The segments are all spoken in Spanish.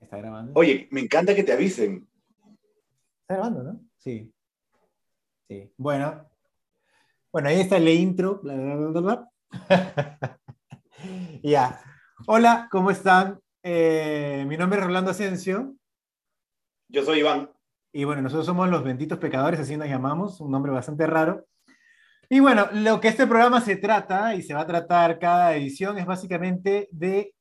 ¿Está grabando? Oye, me encanta que te avisen. ¿Está grabando, no? Sí. Sí. Bueno. Bueno, ahí está el intro. Bla, bla, bla, ya. Hola, ¿cómo están? Eh, mi nombre es Rolando Asensio. Yo soy Iván. Y bueno, nosotros somos los benditos pecadores, así nos llamamos, un nombre bastante raro. Y bueno, lo que este programa se trata y se va a tratar cada edición es básicamente de,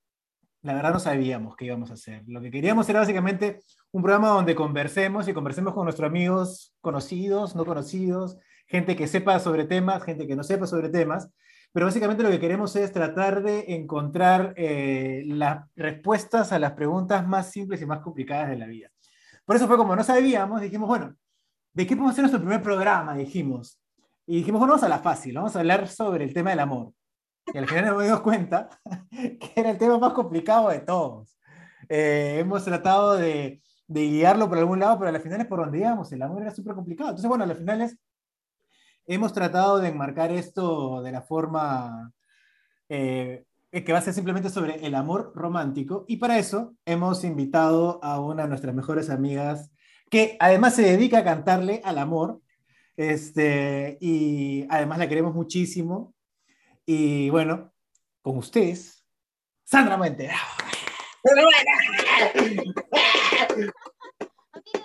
la verdad no sabíamos qué íbamos a hacer. Lo que queríamos era básicamente un programa donde conversemos y conversemos con nuestros amigos conocidos, no conocidos, gente que sepa sobre temas, gente que no sepa sobre temas. Pero básicamente lo que queremos es tratar de encontrar eh, las respuestas a las preguntas más simples y más complicadas de la vida. Por eso fue como no sabíamos, dijimos, bueno, ¿de qué podemos hacer nuestro primer programa? Dijimos. Y dijimos, bueno, vamos a la fácil, vamos a hablar sobre el tema del amor. Y al final nos dimos cuenta que era el tema más complicado de todos. Eh, hemos tratado de, de guiarlo por algún lado, pero al final es por donde íbamos, el amor era súper complicado. Entonces, bueno, al final es, hemos tratado de enmarcar esto de la forma eh, que va a ser simplemente sobre el amor romántico. Y para eso hemos invitado a una de nuestras mejores amigas que además se dedica a cantarle al amor. Este, y además la queremos muchísimo. Y bueno, con ustedes, Sandra Muente.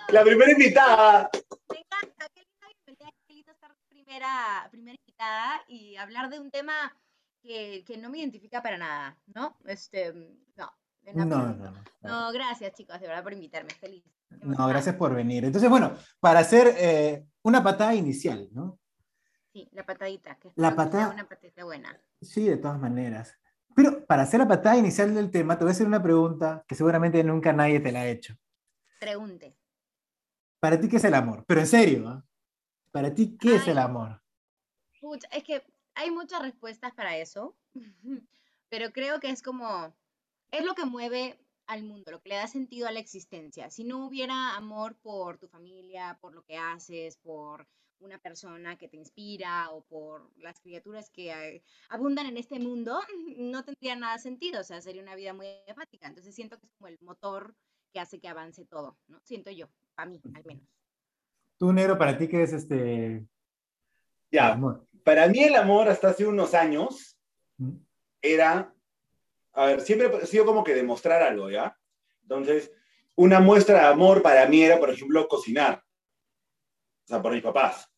La primera invitada. Me encanta, qué linda bienvenida, qué lindo estar primera, primera invitada y hablar de un tema que, que no me identifica para nada, ¿no? Este, no. No, no, no. No, gracias chicos, de verdad por invitarme, feliz. No, gracias por venir. Entonces, bueno, para hacer eh, una patada inicial, ¿no? Sí, la patadita, que La patada- una patadita buena. Sí, de todas maneras. Pero para hacer la patada inicial del tema, te voy a hacer una pregunta que seguramente nunca nadie te la ha hecho. Pregunte. ¿Para ti qué es el amor? Pero en serio, ¿ah? ¿Para ti qué es el amor? Pucha, es que hay muchas respuestas para eso, pero creo que es como, es lo que mueve al mundo, lo que le da sentido a la existencia. Si no hubiera amor por tu familia, por lo que haces, por una persona que te inspira o por las criaturas que eh, abundan en este mundo, no tendría nada sentido, o sea, sería una vida muy apática. Entonces siento que es como el motor que hace que avance todo, ¿no? Siento yo, para mí al menos. Tú, negro, ¿para ti qué es este Ya, amor? para mí el amor hasta hace unos años ¿Mm? era, a ver, siempre ha sido como que demostrar algo, ¿ya? Entonces, una muestra de amor para mí era, por ejemplo, cocinar. O sea, por mis papás.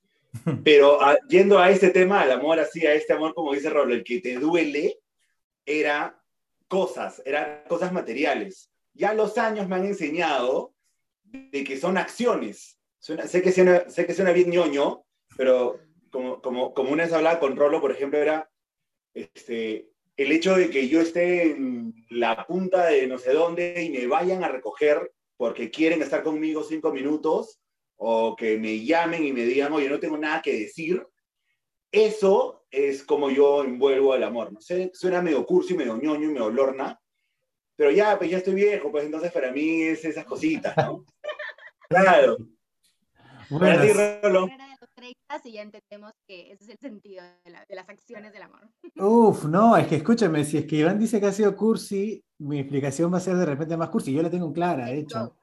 Pero ah, yendo a este tema, el amor así, a este amor, como dice Rolo, el que te duele, era cosas, eran cosas materiales. Ya los años me han enseñado de que son acciones. Suena- sé, que suena, sé que suena bien ñoño, pero como, como, como una vez hablaba con Rolo, por ejemplo, era este, el hecho de que yo esté en la punta de no sé dónde y me vayan a recoger porque quieren estar conmigo cinco minutos o que me llamen y me digan, oye, no tengo nada que decir, eso es como yo envuelvo al amor. No sé, suena medio cursi, medio ñoño y medio lorna, pero ya, pues ya estoy viejo, pues entonces para mí es esas cositas, ¿no? Claro. Para Bueno, ti, s- Rolo. Era de los 30 y ya entendemos que ese es el sentido de, la- de las acciones del amor. uf, no, es que escúchame, si es que Iván dice que ha sido cursi, mi explicación va a ser de repente más cursi. Yo la tengo clara, de hecho.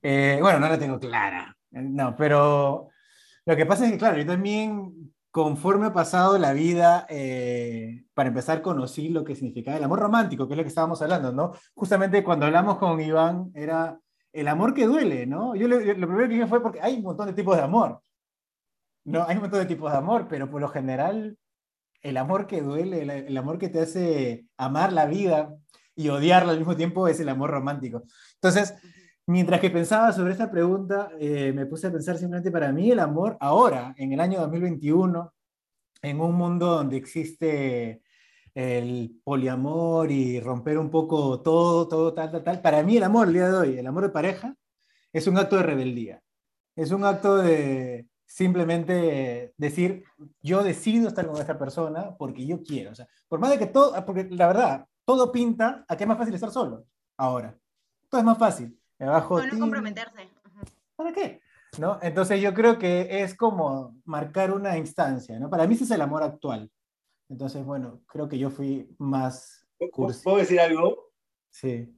Eh, bueno, no la tengo clara. No, pero lo que pasa es que, claro, yo también, conforme ha pasado la vida, eh, para empezar, conocí lo que significaba el amor romántico, que es lo que estábamos hablando, ¿no? Justamente cuando hablamos con Iván, era el amor que duele, ¿no? Yo, le- lo primero que dije fue porque hay un montón de tipos de amor. No, hay un montón de tipos de amor, pero por lo general, el amor que duele, el, el amor que te hace amar la vida y odiarla al mismo tiempo es el amor romántico. Entonces, Mientras que pensaba sobre esta pregunta, eh, me puse a pensar simplemente para mí el amor ahora, en el año 2021, en un mundo donde existe el poliamor y romper un poco todo, todo, tal, tal, tal. Para mí el amor, el día de hoy, el amor de pareja, es un acto de rebeldía. Es un acto de simplemente decir, yo decido estar con esta persona porque yo quiero. O sea, por más de que todo, porque la verdad, todo pinta a que es más fácil estar solo ahora. Todo es más fácil. Me bajo O no Tinder. comprometerse. ¿Para qué? ¿No? Entonces yo creo que es como marcar una instancia, ¿no? Para mí ese es el amor actual. Entonces, bueno, creo que yo fui más... ¿Puedo decir algo? Sí.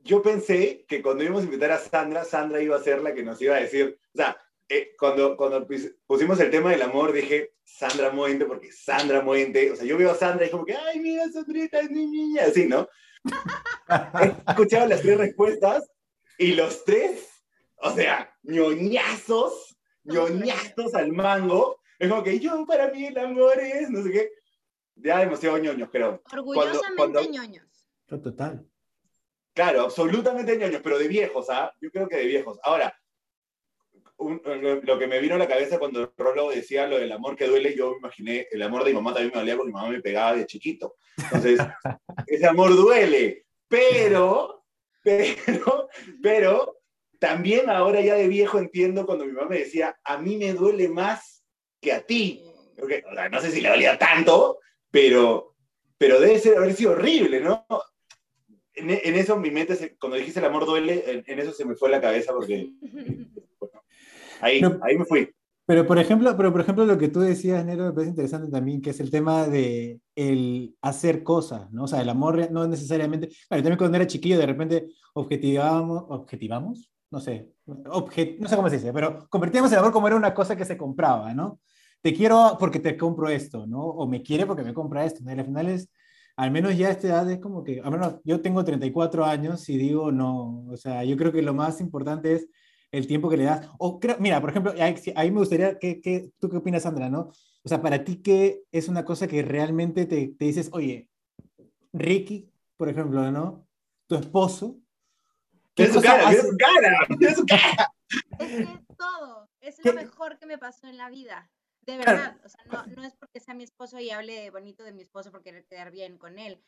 Yo pensé que cuando íbamos a invitar a Sandra, Sandra iba a ser la que nos iba a decir, o sea, eh, cuando, cuando pusimos el tema del amor, dije Sandra Moente, porque Sandra Moente, o sea, yo veo a Sandra y como que, ay, mira, Sandrita, es mi niña, así, ¿no? He escuchado las tres respuestas y los tres, o sea, ñoñazos, ñoñazos al mango. Es como que yo, para mí, el amor es, no sé qué. Ya demasiado ñoños, pero. Orgullosamente ñoños. Total. Claro, absolutamente ñoños, pero de viejos, ¿ah? Yo creo que de viejos. Ahora, lo, que me vino a la cabeza cuando Rolo decía lo del amor que duele, yo me imaginé, el amor de mi mamá también me dolía porque mi mamá me pegaba de chiquito. Entonces, ese amor duele, pero, pero, pero, también ahora ya de viejo entiendo cuando mi mamá me decía, a mí me duele más que a ti. no sé si le dolía tanto, pero, pero debe ser, haber sido horrible, ¿no? En, eso mi mente, cuando dijiste el amor duele, en, en, eso se me fue la cabeza porque Ahí, ahí me fui. Pero por, ejemplo, pero por ejemplo, lo que tú decías, Nero, me parece interesante también, que es el tema de el hacer cosas, ¿no? O sea, el amor no es necesariamente... Bueno, también cuando era chiquillo, de repente objetivamos, objetivamos, no sé, objet, no sé cómo se dice, pero convertíamos el amor como era una cosa que se compraba, ¿no? Te quiero porque te compro esto, ¿no? O me quiere porque me compra esto. ¿no? Y al final es, al menos ya a esta edad es como que, al menos yo tengo 34 años y digo, no, o sea, yo creo que lo más importante es el tiempo que le das. O mira, por ejemplo, ahí, me gustaría, que, ¿tú qué opinas, Sandra? ¿no? O sea, para ti, ¿qué es una cosa que realmente te, te dices, oye, Ricky, por ejemplo, ¿no? Tu esposo. ¿Qué su cara, su cara, su cara. Es que es todo, es lo mejor que me pasó en la vida. De verdad, o sea, no, no es porque sea mi esposo y hable bonito de mi esposo por querer quedar bien con él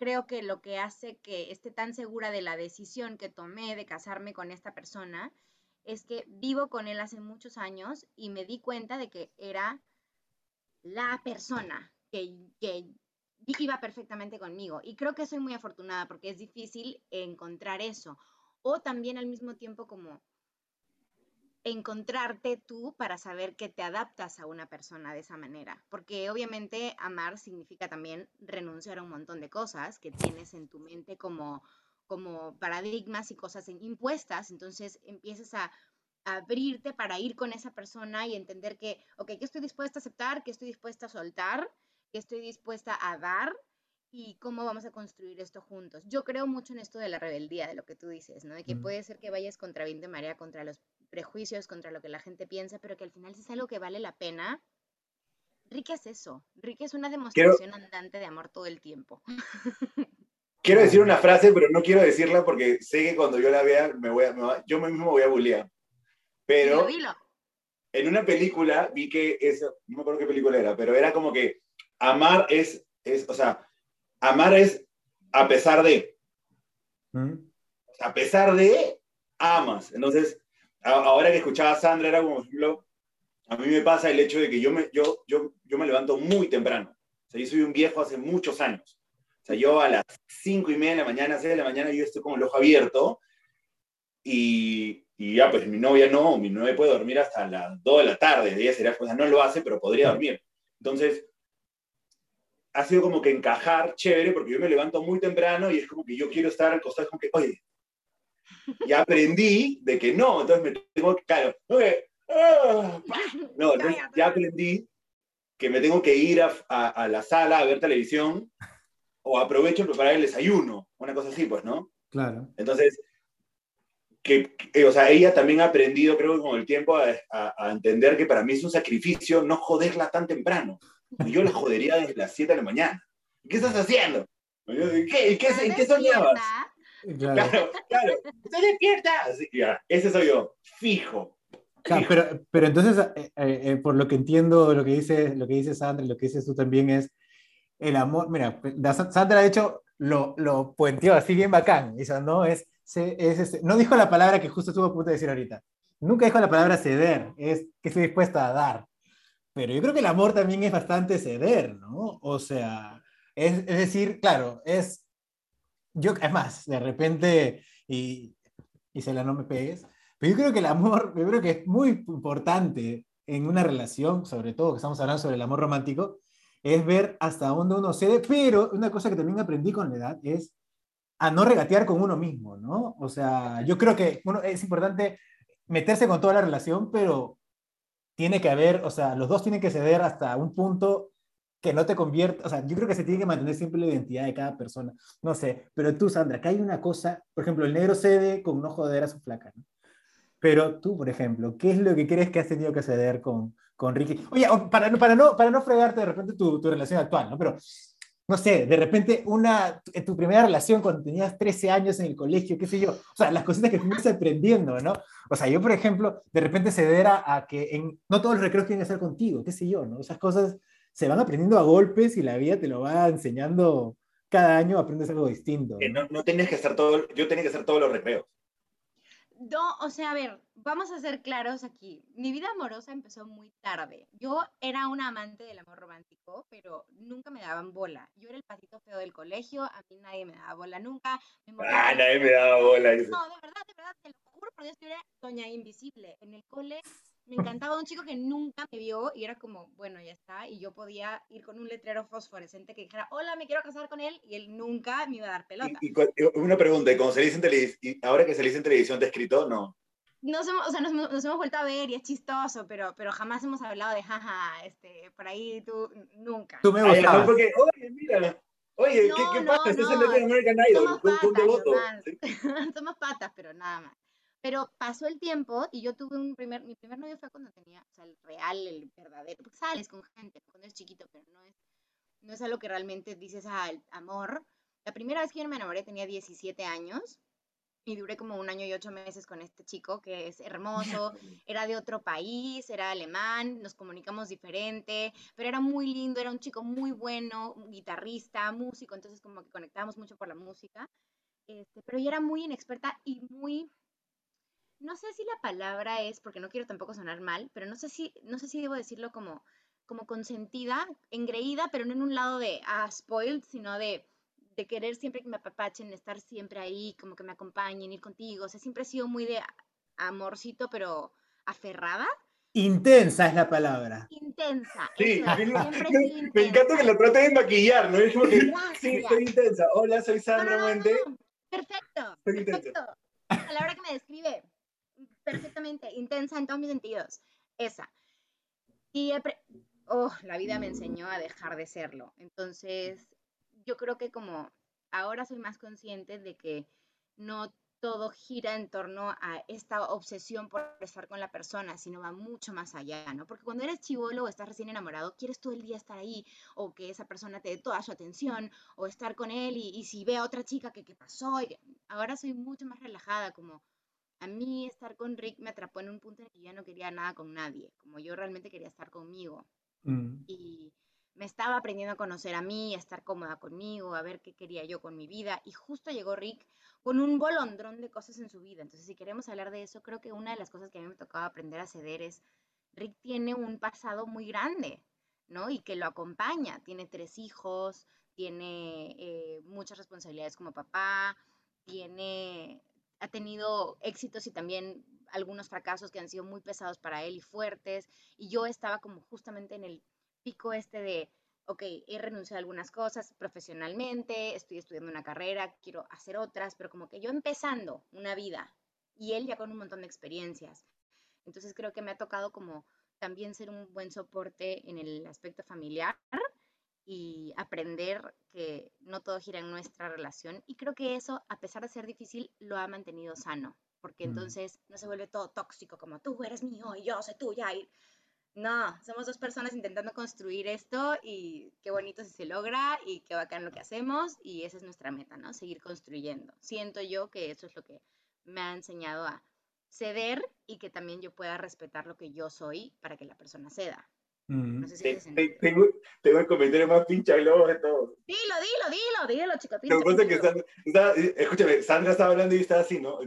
creo que lo que hace que esté tan segura de la decisión que tomé de casarme con esta persona es que vivo con él hace muchos años y me di cuenta de que era la persona que, que iba perfectamente conmigo. Y creo que soy muy afortunada porque es difícil encontrar eso. O también al mismo tiempo como encontrarte tú para saber que te adaptas a una persona de esa manera. Porque obviamente amar significa también renunciar a un montón de cosas que tienes en tu mente como, como paradigmas y cosas impuestas. Entonces empiezas a abrirte para ir con esa persona y entender que, ok, ¿qué estoy dispuesta a aceptar? ¿Qué estoy dispuesta a soltar? ¿Qué estoy dispuesta a dar? y cómo vamos a construir esto juntos. Yo creo mucho en esto de la rebeldía, de lo que tú dices, ¿no? De que puede ser que vayas contra viento y marea, contra los prejuicios, contra lo que la gente piensa, pero que al final si es algo que vale la pena, Rick es eso. Rick es una demostración andante de amor todo el tiempo. Quiero decir una frase, pero no quiero decirla porque sé que cuando yo la vea, me voy a, yo mismo voy a bullear. Pero en una película vi que eso, no me acuerdo qué película era, pero era como que amar es, es o sea, amar es a pesar de. ¿Mm? A pesar de, amas. Entonces, ahora que escuchaba a Sandra, era como, ejemplo, a mí me pasa el hecho de que yo me, yo, yo, yo me levanto muy temprano. O sea, yo soy un viejo hace muchos años. O sea, yo a las cinco y media de la mañana, seis de la mañana, yo estoy con el ojo abierto y, y, ya, pues mi novia no, mi novia puede dormir hasta las dos de la tarde. Ella sería, o sea, no lo hace, pero podría dormir. Entonces, ha sido como que encajar chévere, porque yo me levanto muy temprano y es como que yo quiero estar al costado, como que, oye, ya aprendí de que no, entonces me tengo que, claro, ah, no, entonces ya aprendí que me tengo que ir a, a, la sala a ver televisión o aprovecho en preparar el desayuno, una cosa así, pues, ¿no? Claro. Entonces, que, o sea, ella también ha aprendido, creo que con el tiempo, a, a, entender que para mí es un sacrificio no joderla tan temprano. Y yo la jodería desde las 7 de la mañana. ¿Qué estás haciendo? ¿Qué, qué, qué, qué soñabas? Claro, claro. ¡Estoy despierta! ya, ese soy yo, fijo. pero, pero entonces, eh, eh, eh, por lo que entiendo, lo que dice, lo que dice Sandra lo que dices tú también es el amor. Mira, Sandra de hecho lo, lo puenteó así bien bacán. Dice, no, es, es, este, no dijo la palabra que justo estuvo a punto de decir ahorita. Nunca dijo la palabra ceder, es que estoy dispuesta a dar. Pero yo creo que el amor también es bastante ceder, ¿no? O sea, es, es decir, claro, es yo, es más, de repente, y, y se la no me pegues, pero yo creo que el amor, yo creo que es muy importante en una relación, sobre todo que estamos hablando sobre el amor romántico, es ver hasta dónde uno cede, pero una cosa que también aprendí con la edad es a no regatear con uno mismo, ¿no? O sea, yo creo que uno, es importante meterse con toda la relación, pero tiene que haber, o sea, los dos tienen que ceder hasta un punto que no te convierta, o sea, yo creo que se tiene que mantener siempre la identidad de cada persona, no sé, pero tú, Sandra, que hay una cosa, por ejemplo, el negro cede con no joder a su flaca, ¿no? Pero tú, por ejemplo, ¿qué es lo que crees que has tenido que ceder con, con Ricky? Oye, para, para, no, para no fregarte de repente tu, tu relación actual, ¿no? Pero no sé, de repente una, tu primera relación cuando tenías 13 años en el colegio, qué sé yo, o sea, las cositas que fuiste aprendiendo, ¿no? O sea, yo, por ejemplo, de repente ceder a, que en, no todos los recreos tienen que ser contigo, qué sé yo, ¿no? Esas cosas se van aprendiendo a golpes y la vida te lo va enseñando cada año, aprendes algo distinto. ¿no? no, que hacer todo, yo tenía que hacer todos los recreos. No, o sea, a ver, vamos a ser claros aquí. Mi vida amorosa empezó muy tarde. Yo era una amante del amor romántico, pero nunca me daban bola. Yo era el patito feo del colegio, a mí nadie me daba bola nunca. ah, nadie me daba bola. No, de verdad, de verdad, te lo juro por Dios, yo era doña invisible. En el cole me encantaba un chico que nunca me vio y era como, bueno, ya está, y yo podía ir con un letrero fosforescente que dijera, hola, me quiero casar con él, y él nunca me iba a dar pelota. Y, una pregunta, ¿y, se dice en ahora que se dice en televisión te escrito, no? Nos hemos, o sea, nos, hemos vuelto a ver y es chistoso, pero, pero jamás hemos hablado de, jaja, este, por ahí tú, nunca. Tú me gustabas. porque, oye, mira, oye, ¿qué, qué pasa? Estás en el American Idol, un devoto. Somos patas, pero nada más. Pero pasó el tiempo y yo tuve un primer, mi primer novio fue cuando tenía, o sea, el real, el verdadero, porque sales con gente cuando es chiquito, pero no es, no es algo que realmente dices, ah, amor. La primera vez que yo me enamoré tenía 17 años y duré como un año y ocho meses con este chico que es hermoso, era de otro país, era alemán, nos comunicamos diferente, pero era muy lindo, era un chico muy bueno, guitarrista, músico, entonces como que conectábamos mucho por la música, este, pero yo era muy inexperta y muy no sé si la palabra es, porque no quiero tampoco sonar mal, pero no sé si, no sé si debo decirlo como, como consentida, engreída, pero no en un lado de, ah, spoiled, sino de, de querer siempre que me apapachen, estar siempre ahí, como que me acompañen, ir contigo. O sea, siempre he sido muy de amorcito, pero aferrada. Intensa es la palabra. Intensa. Sí, me, encanta que la trate de maquillar, ¿no? Es como que, sí, estoy intensa. Hola, soy Sandra no, Perfecto. perfecto. A la hora que me describe, perfectamente, intensa en todos mis sentidos. Esa. Y oh, la vida me enseñó a dejar de serlo. Entonces, yo creo que como ahora soy más consciente de que no todo gira en torno a esta obsesión por estar con la persona, sino va mucho más allá, ¿no? Porque cuando eres chivolo o estás recién enamorado, quieres todo el día estar ahí, o que esa persona te dé toda su atención, o estar con él, y, si ve a otra chica, que qué pasó? Y ahora soy mucho más relajada, como a mí estar con Rick me atrapó en un punto en el que ya no quería nada con nadie, como yo realmente quería estar conmigo. Mm. Y me estaba aprendiendo a conocer a mí, a estar cómoda conmigo, a ver qué quería yo con mi vida. Y justo llegó Rick con un bolondrón de cosas en su vida. Entonces, si queremos hablar de eso, creo que una de las cosas que a mí me tocaba aprender a ceder es, Rick tiene un pasado muy grande, ¿no? Y que lo acompaña. Tiene tres hijos, tiene eh, muchas responsabilidades como papá, tiene ha tenido éxitos y también algunos fracasos que han sido muy pesados para él y fuertes. Y yo estaba como justamente en el pico este de, ok, he renunciado a algunas cosas profesionalmente, estoy estudiando una carrera, quiero hacer otras, pero como que yo empezando una vida y él ya con un montón de experiencias. Entonces creo que me ha tocado como también ser un buen soporte en el aspecto familiar y aprender que no todo gira en nuestra relación. Y creo que eso, a pesar de ser difícil, lo ha mantenido sano, porque mm. entonces no se vuelve todo tóxico como tú eres mío y yo soy tuya. Y... No, somos dos personas intentando construir esto y qué bonito si se logra y qué bacán lo que hacemos y esa es nuestra meta, ¿no? Seguir construyendo. Siento yo que eso es lo que me ha enseñado a ceder y que también yo pueda respetar lo que yo soy para que la persona ceda. No sé si tengo, tengo, el comentario más pincha globo de todo. Dilo, dilo, dilo, dilo, chico. que Sandra, escúchame, Sandra estaba hablando y estaba así, ¿no?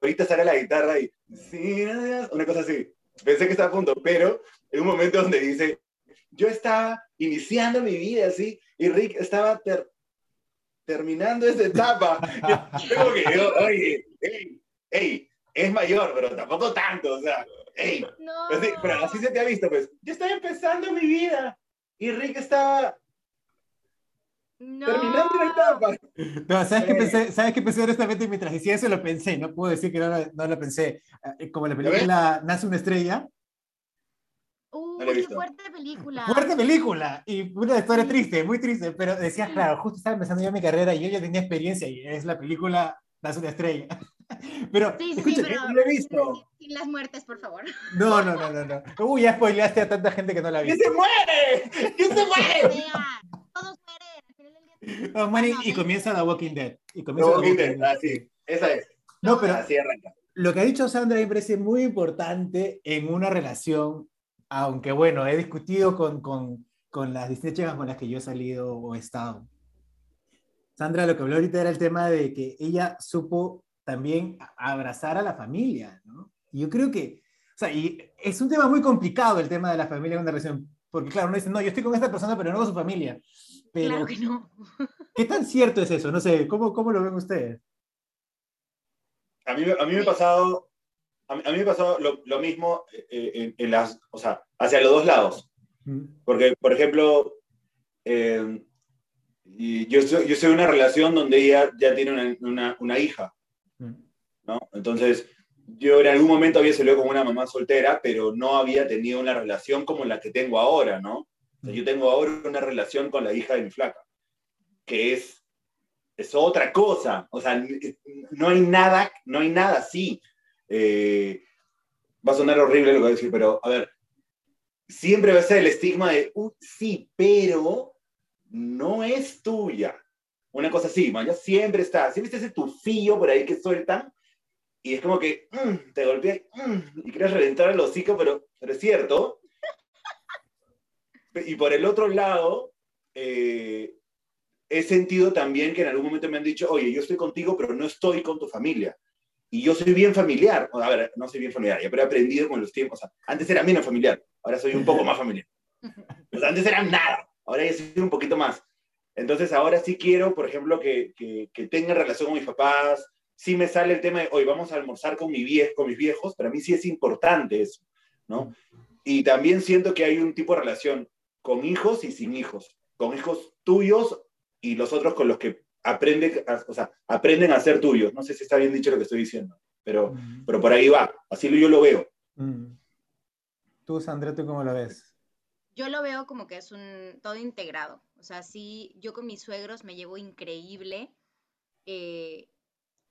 Ahorita sale la guitarra y. Sí, una cosa así. Pensé que estaba a punto, pero en un momento donde dice: Yo estaba iniciando mi vida así, y Rick estaba terminando esa etapa. Tengo que yo, oye, hey, hey, es mayor, pero tampoco tanto, o sea. ¡Ey! No. pero así se te ha visto, pues. Yo estoy empezando mi vida. y Rick estaba No. terminando la etapa. No, ¿sabes qué Eh. pensé? ¿Sabes qué pensé honestamente mientras decía eso? Lo pensé, no puedo decir que no, lo- no lo pensé. Eh, Como la película Nace una estrella, No qué fuerte película. fuerte película y una historia Sí. triste, muy triste, pero decías, claro, justo estaba empezando yo mi carrera y yo ya tenía experiencia y es la película Nace una estrella. Pero, Sí, sí, sí, escucha, pero no he visto. sin, las muertes, por favor. no, no, no, no, no. Uy, ya spoileaste a tanta gente que no la ha ¡Que se muere! ¡Que se muere! Todos mueren. Manny, no, y no. comienza The Walking Dead. Y No, comienza The Walking Dead, Dead. así, esa es. No, pero Así arranca. lo que ha dicho Sandra me parece muy importante en una relación, aunque bueno, he discutido con, con, con las distintas chicas con las que yo he salido o he estado. Sandra lo que habló ahorita era el tema de que ella supo también abrazar a la familia, ¿no? Y yo creo que, o sea, y es un tema muy complicado el tema de la familia en una relación, porque claro, uno dice, no, yo estoy con esta persona, pero no con su familia. Pero, Claro que no. ¿qué tan cierto es eso? No sé, ¿cómo, cómo lo ven ustedes? A mí, a mí me ha pasado, a mí, a mí me ha pasado lo, lo mismo eh, en, en las, o sea, hacia los dos lados. Mm, Porque, por ejemplo, eh, y yo, soy, yo soy de una relación donde ella ya tiene una, una, una hija, ¿no? Entonces, yo en algún momento había salido con una mamá soltera, pero no había tenido una relación como la que tengo ahora, ¿no? Yo tengo ahora una relación con la hija de mi flaca, que es, es otra cosa. O sea, no hay nada, no hay nada así. Eh, va a sonar horrible lo que voy a decir, pero a ver, siempre va a ser el estigma de, "Uh, sí, pero no es tuya. Una cosa así, man, ya siempre está, siempre está ese tufillo por ahí que sueltan y es como que mm, te golpea mm, y quieres reventar el hocico, pero, pero es cierto. Y por el otro lado, eh, he sentido también que en algún momento me han dicho, oye, yo estoy contigo, pero no estoy con tu familia. Y yo soy bien familiar. O, A ver, no soy bien familiar, pero he aprendido con los tiempos. O sea, antes era menos familiar, ahora soy un poco más familiar. O sea, antes era nada, ahora ya soy un poquito más. Entonces ahora sí quiero, por ejemplo, que, que, que tenga relación con mis papás. Sí me sale el tema de, hoy vamos a almorzar con, mi vie con mis viejos. Para mí sí es importante eso, ¿no? Y también siento que hay un tipo de relación con hijos y sin hijos. Con hijos tuyos y los otros con los que aprende, a- o sea, aprenden a ser tuyos. No sé si está bien dicho lo que estoy diciendo, pero, mm, pero por ahí va. Así yo lo veo. mm. Tú, Sandra, ¿tú cómo lo ves? Yo lo veo como que es un todo integrado. O sea, sí, yo con mis suegros me llevo increíble. eh,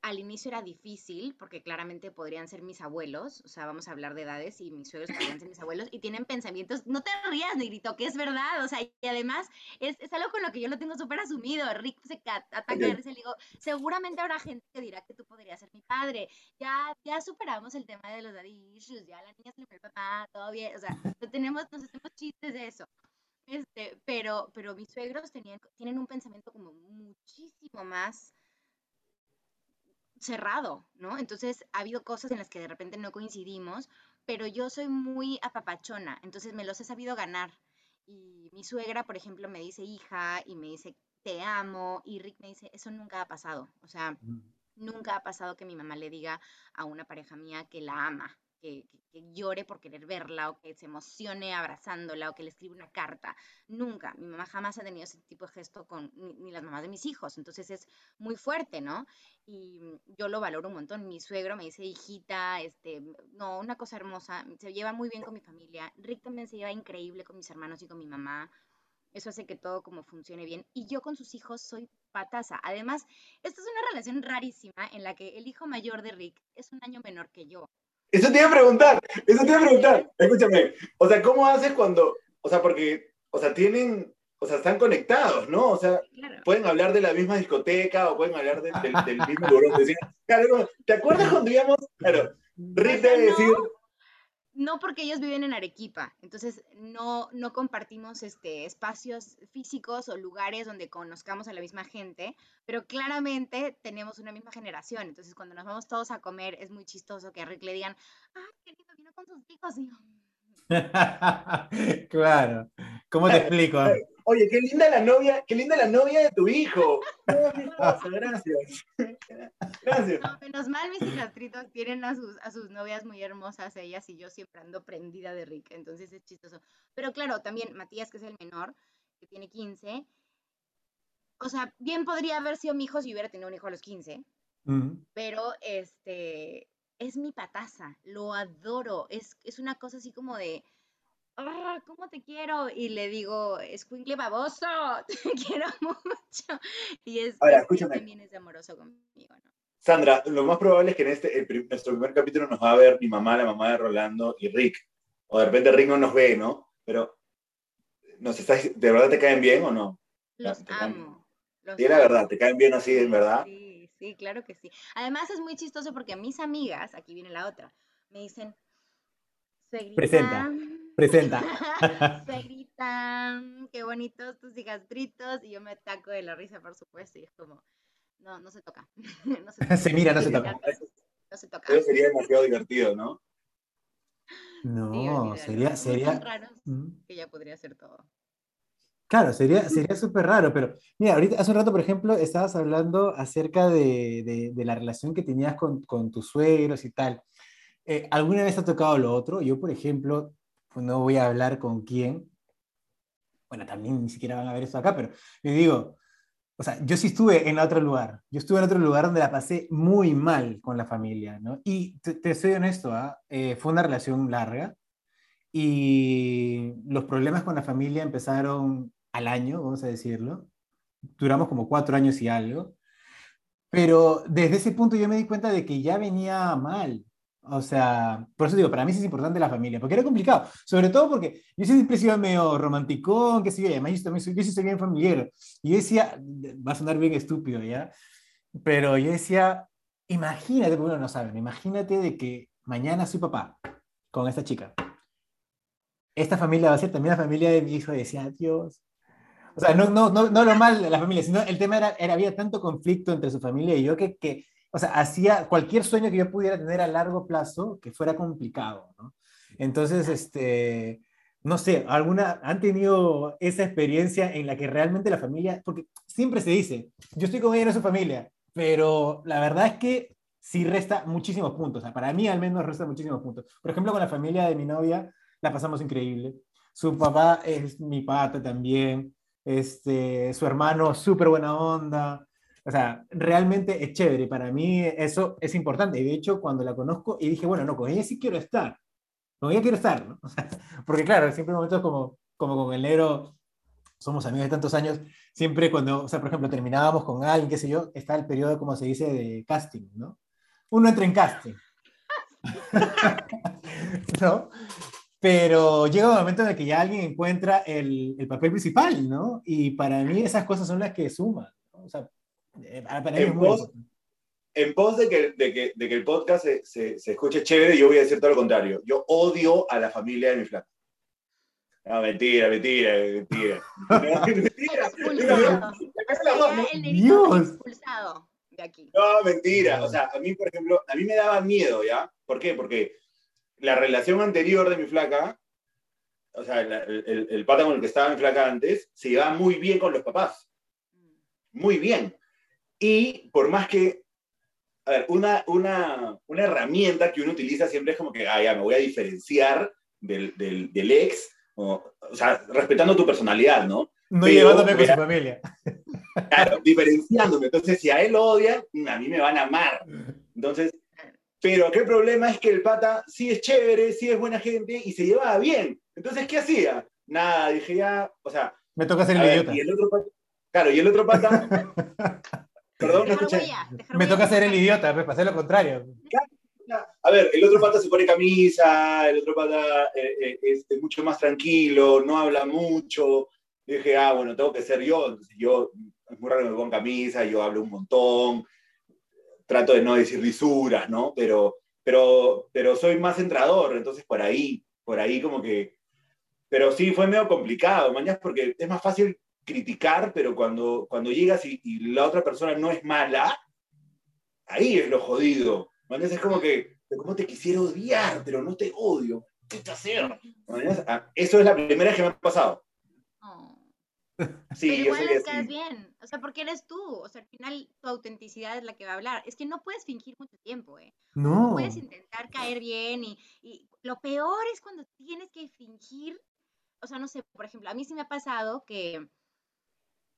al inicio era difícil porque claramente podrían ser mis abuelos, o sea, vamos a hablar de edades y mis suegros podrían ser mis abuelos y tienen pensamientos, no te rías, Negrito, que es verdad, o sea, y además es, es algo con lo que yo lo tengo súper asumido. Rick se ca- ataca de risa y le digo, seguramente habrá gente que dirá que tú podrías ser mi padre. Ya, ya superamos el tema de los daddy issues, ya la niña se le fue el papá, todo bien, o sea, no tenemos, nos hacemos chistes de eso. Este, pero, pero mis suegros tenían, tienen un pensamiento como muchísimo más cerrado, ¿no? Entonces ha habido cosas en las que de repente no coincidimos, pero yo soy muy apapachona, entonces me los he sabido ganar. Y mi suegra, por ejemplo, me dice hija y me dice te amo, y Rick me dice, eso nunca ha pasado. O sea, nunca ha pasado que mi mamá le diga a una pareja mía que la ama, que, llore por querer verla o que se emocione abrazándola o que le escriba una carta. Nunca. Mi mamá jamás ha tenido ese tipo de gesto con ni, ni las mamás de mis hijos. Entonces es muy fuerte, ¿no? Y mm, yo lo valoro un montón. Mi suegro me dice, hijita, este, no, una cosa hermosa. Se lleva muy bien con mi familia. Rick también se lleva increíble con mis hermanos y con mi mamá. Eso hace que todo como funcione bien. Y yo con sus hijos soy pataza. Además, esta es una relación rarísima en la que el hijo mayor de Rick es un año menor que yo. Eso te iba a preguntar, eso te iba a preguntar. Escúchame, o sea, ¿cómo haces cuando, o sea, porque, o sea, tienen, o sea, están conectados, ¿no? O sea, Claro. pueden hablar de la misma discoteca o pueden hablar del, del, del mismo lugar claro, ¿te acuerdas cuando íbamos? Claro, no, decir, no porque ellos viven en Arequipa, entonces no, no compartimos este, espacios físicos o lugares donde conozcamos a la misma gente, pero claramente tenemos una misma generación, entonces cuando nos vamos todos a comer es muy chistoso que a Rick le digan, ay, qué lindo, vino con sus hijos, y yo, claro. ¿Cómo te explico? Oye, qué linda la novia, qué linda la novia de tu hijo. gracias. Gracias. No, menos mal mis hijastritos tienen a sus, a sus novias muy hermosas, ellas y yo siempre ando prendida de Rick, entonces es chistoso. Pero claro, también Matías, que es el menor, que tiene 15, o sea, bien podría haber sido mi hijo si hubiera tenido un hijo a los 15, pero este, es mi pataza, lo adoro, es, es una cosa así como de, ah, ¿cómo te quiero? Y le digo, escuincle baboso, te quiero mucho. Y es, Ahora, escúchame. también es amoroso conmigo, ¿no? Sandra, lo más probable es que en este, el, nuestro primer capítulo nos va a ver mi mamá, la mamá de Rolando y Rick. O de repente Rick no nos ve, ¿no? Pero, ¿nos estás, ¿de verdad te caen bien o no? Los amo. sí, la verdad, ¿te caen bien así, en verdad? Sí, sí, claro que sí. Además es muy chistoso porque mis amigas, aquí viene la otra, me dicen, Presenta. Presenta. Se gritan, qué bonitos tus hijastritos, y yo me taco de la risa, por supuesto, y es como, no, no se toca. se, mira, no se toca. No se toca. Eso sería demasiado divertido, ¿no? No, sería, sería. ¿Mm? que ya podría ser todo. Claro, sería sería súper raro, pero mira, ahorita hace un rato, por ejemplo, estabas hablando acerca de, de, la relación que tenías con, con, tus suegros y tal. Eh, ¿Alguna vez ha tocado lo otro? Yo, por ejemplo, no voy a hablar con quién. Bueno, también ni siquiera van a ver esto acá, pero yo digo, o sea, yo sí estuve en otro lugar. Yo estuve en otro lugar donde la pasé muy mal con la familia, ¿no? Y te, soy honesto, ¿ah? eh, fue una relación larga y los problemas con la familia empezaron al año, vamos a decirlo. Duramos como cuatro años y algo. Pero desde ese punto yo me di cuenta de que ya venía mal. O sea, por eso digo, para mí sí es importante la familia, porque era complicado, sobre todo porque yo siempre he sido medio romanticón, que sé yo, además yo también soy, yo soy bien familiar, y yo decía, va a sonar bien estúpido, ¿ya? Pero yo decía, imagínate, porque uno no sabe, imagínate de que mañana soy papá con esta chica. Esta familia va a ser también la familia de mi hijo, decía, Dios. O sea, no, no, no, no lo mal de la familia, sino el tema era, era, había tanto conflicto entre su familia y yo que, que o sea, hacía cualquier sueño que yo pudiera tener a largo plazo que fuera complicado, ¿no? Entonces, este, no sé, alguna, han tenido esa experiencia en la que realmente la familia, porque siempre se dice, yo estoy con ella en su familia, pero la verdad es que sí resta muchísimos puntos, o sea, para mí al menos resta muchísimos puntos. Por ejemplo, con la familia de mi novia la pasamos increíble. Su papá es mi pata también, este, su hermano súper buena onda, o sea, realmente es chévere. Para mí eso es importante. Y de hecho, cuando la conozco y dije, bueno, no, con ella sí quiero estar. Con ella quiero estar, ¿no? porque claro, siempre momentos como, como con el negro, somos amigos de tantos años, siempre cuando, o sea, por ejemplo, terminábamos con alguien, qué sé yo, está el periodo, como se dice, de casting, ¿no? Uno entra en casting. ¿No? Pero llega un momento en el que ya alguien encuentra el, el, papel principal, ¿no? Y para mí esas cosas son las que suman. ¿no? O sea, eh, en, pos, de, que, de, que, de que el podcast se, se, se, escuche chévere, yo voy a decir todo lo contrario. Yo odio a la familia de mi flaco. No, mentira, mentira, mentira. mentira. Dios. De aquí. No, mentira. O sea, a mí, por ejemplo, a mí me daba miedo, ¿ya? ¿Por qué? Porque la relación anterior de mi flaca, o sea, el, el, el pata con el que estaba mi flaca antes, se llevaba muy bien con los papás. Muy bien. Y por más que, a ver, una, una, una herramienta que uno utiliza siempre es como que, ah, ya, me voy a diferenciar del, del, del ex, o, o, sea, respetando tu personalidad, ¿no? No Pero, llevándome con su familia. Claro, diferenciándome. Entonces, si a él lo odian, a mí me van a amar. Entonces, pero qué problema es que el pata sí es chévere, sí es buena gente y se llevaba bien. Entonces, ¿qué hacía? Nada, dije ya, o sea. Me toca ser el idiota. Y el otro pata, claro, y el otro pata Perdón, no escuché. Me toca hacer el idiota, pues, para hacer lo contrario. A ver, el otro pata se pone camisa, el otro pata eh, eh, es, mucho más tranquilo, no habla mucho. Y dije, ah, bueno, tengo que ser yo. Entonces, yo, es muy raro que me ponga camisa, yo hablo un montón, trato de no decir lisuras, ¿no? Pero, pero, pero soy más entrador, entonces por ahí, por ahí como que... Pero sí, fue medio complicado, mañana, porque es más fácil criticar, pero cuando, cuando llegas y, la otra persona no es mala, ahí es lo jodido. Es como que, ¿cómo te quisiera odiar? Pero no te odio. Ah, eso es la primera vez que me ha pasado. Sí, Pero igual les caes bien. O sea, porque eres tú. O sea, al final tu autenticidad es la que va a hablar. Es que no puedes fingir mucho tiempo, ¿eh? No. Puedes intentar caer bien y, y lo peor es cuando tienes que fingir. O sea, no sé, por ejemplo, a mí sí me ha pasado que,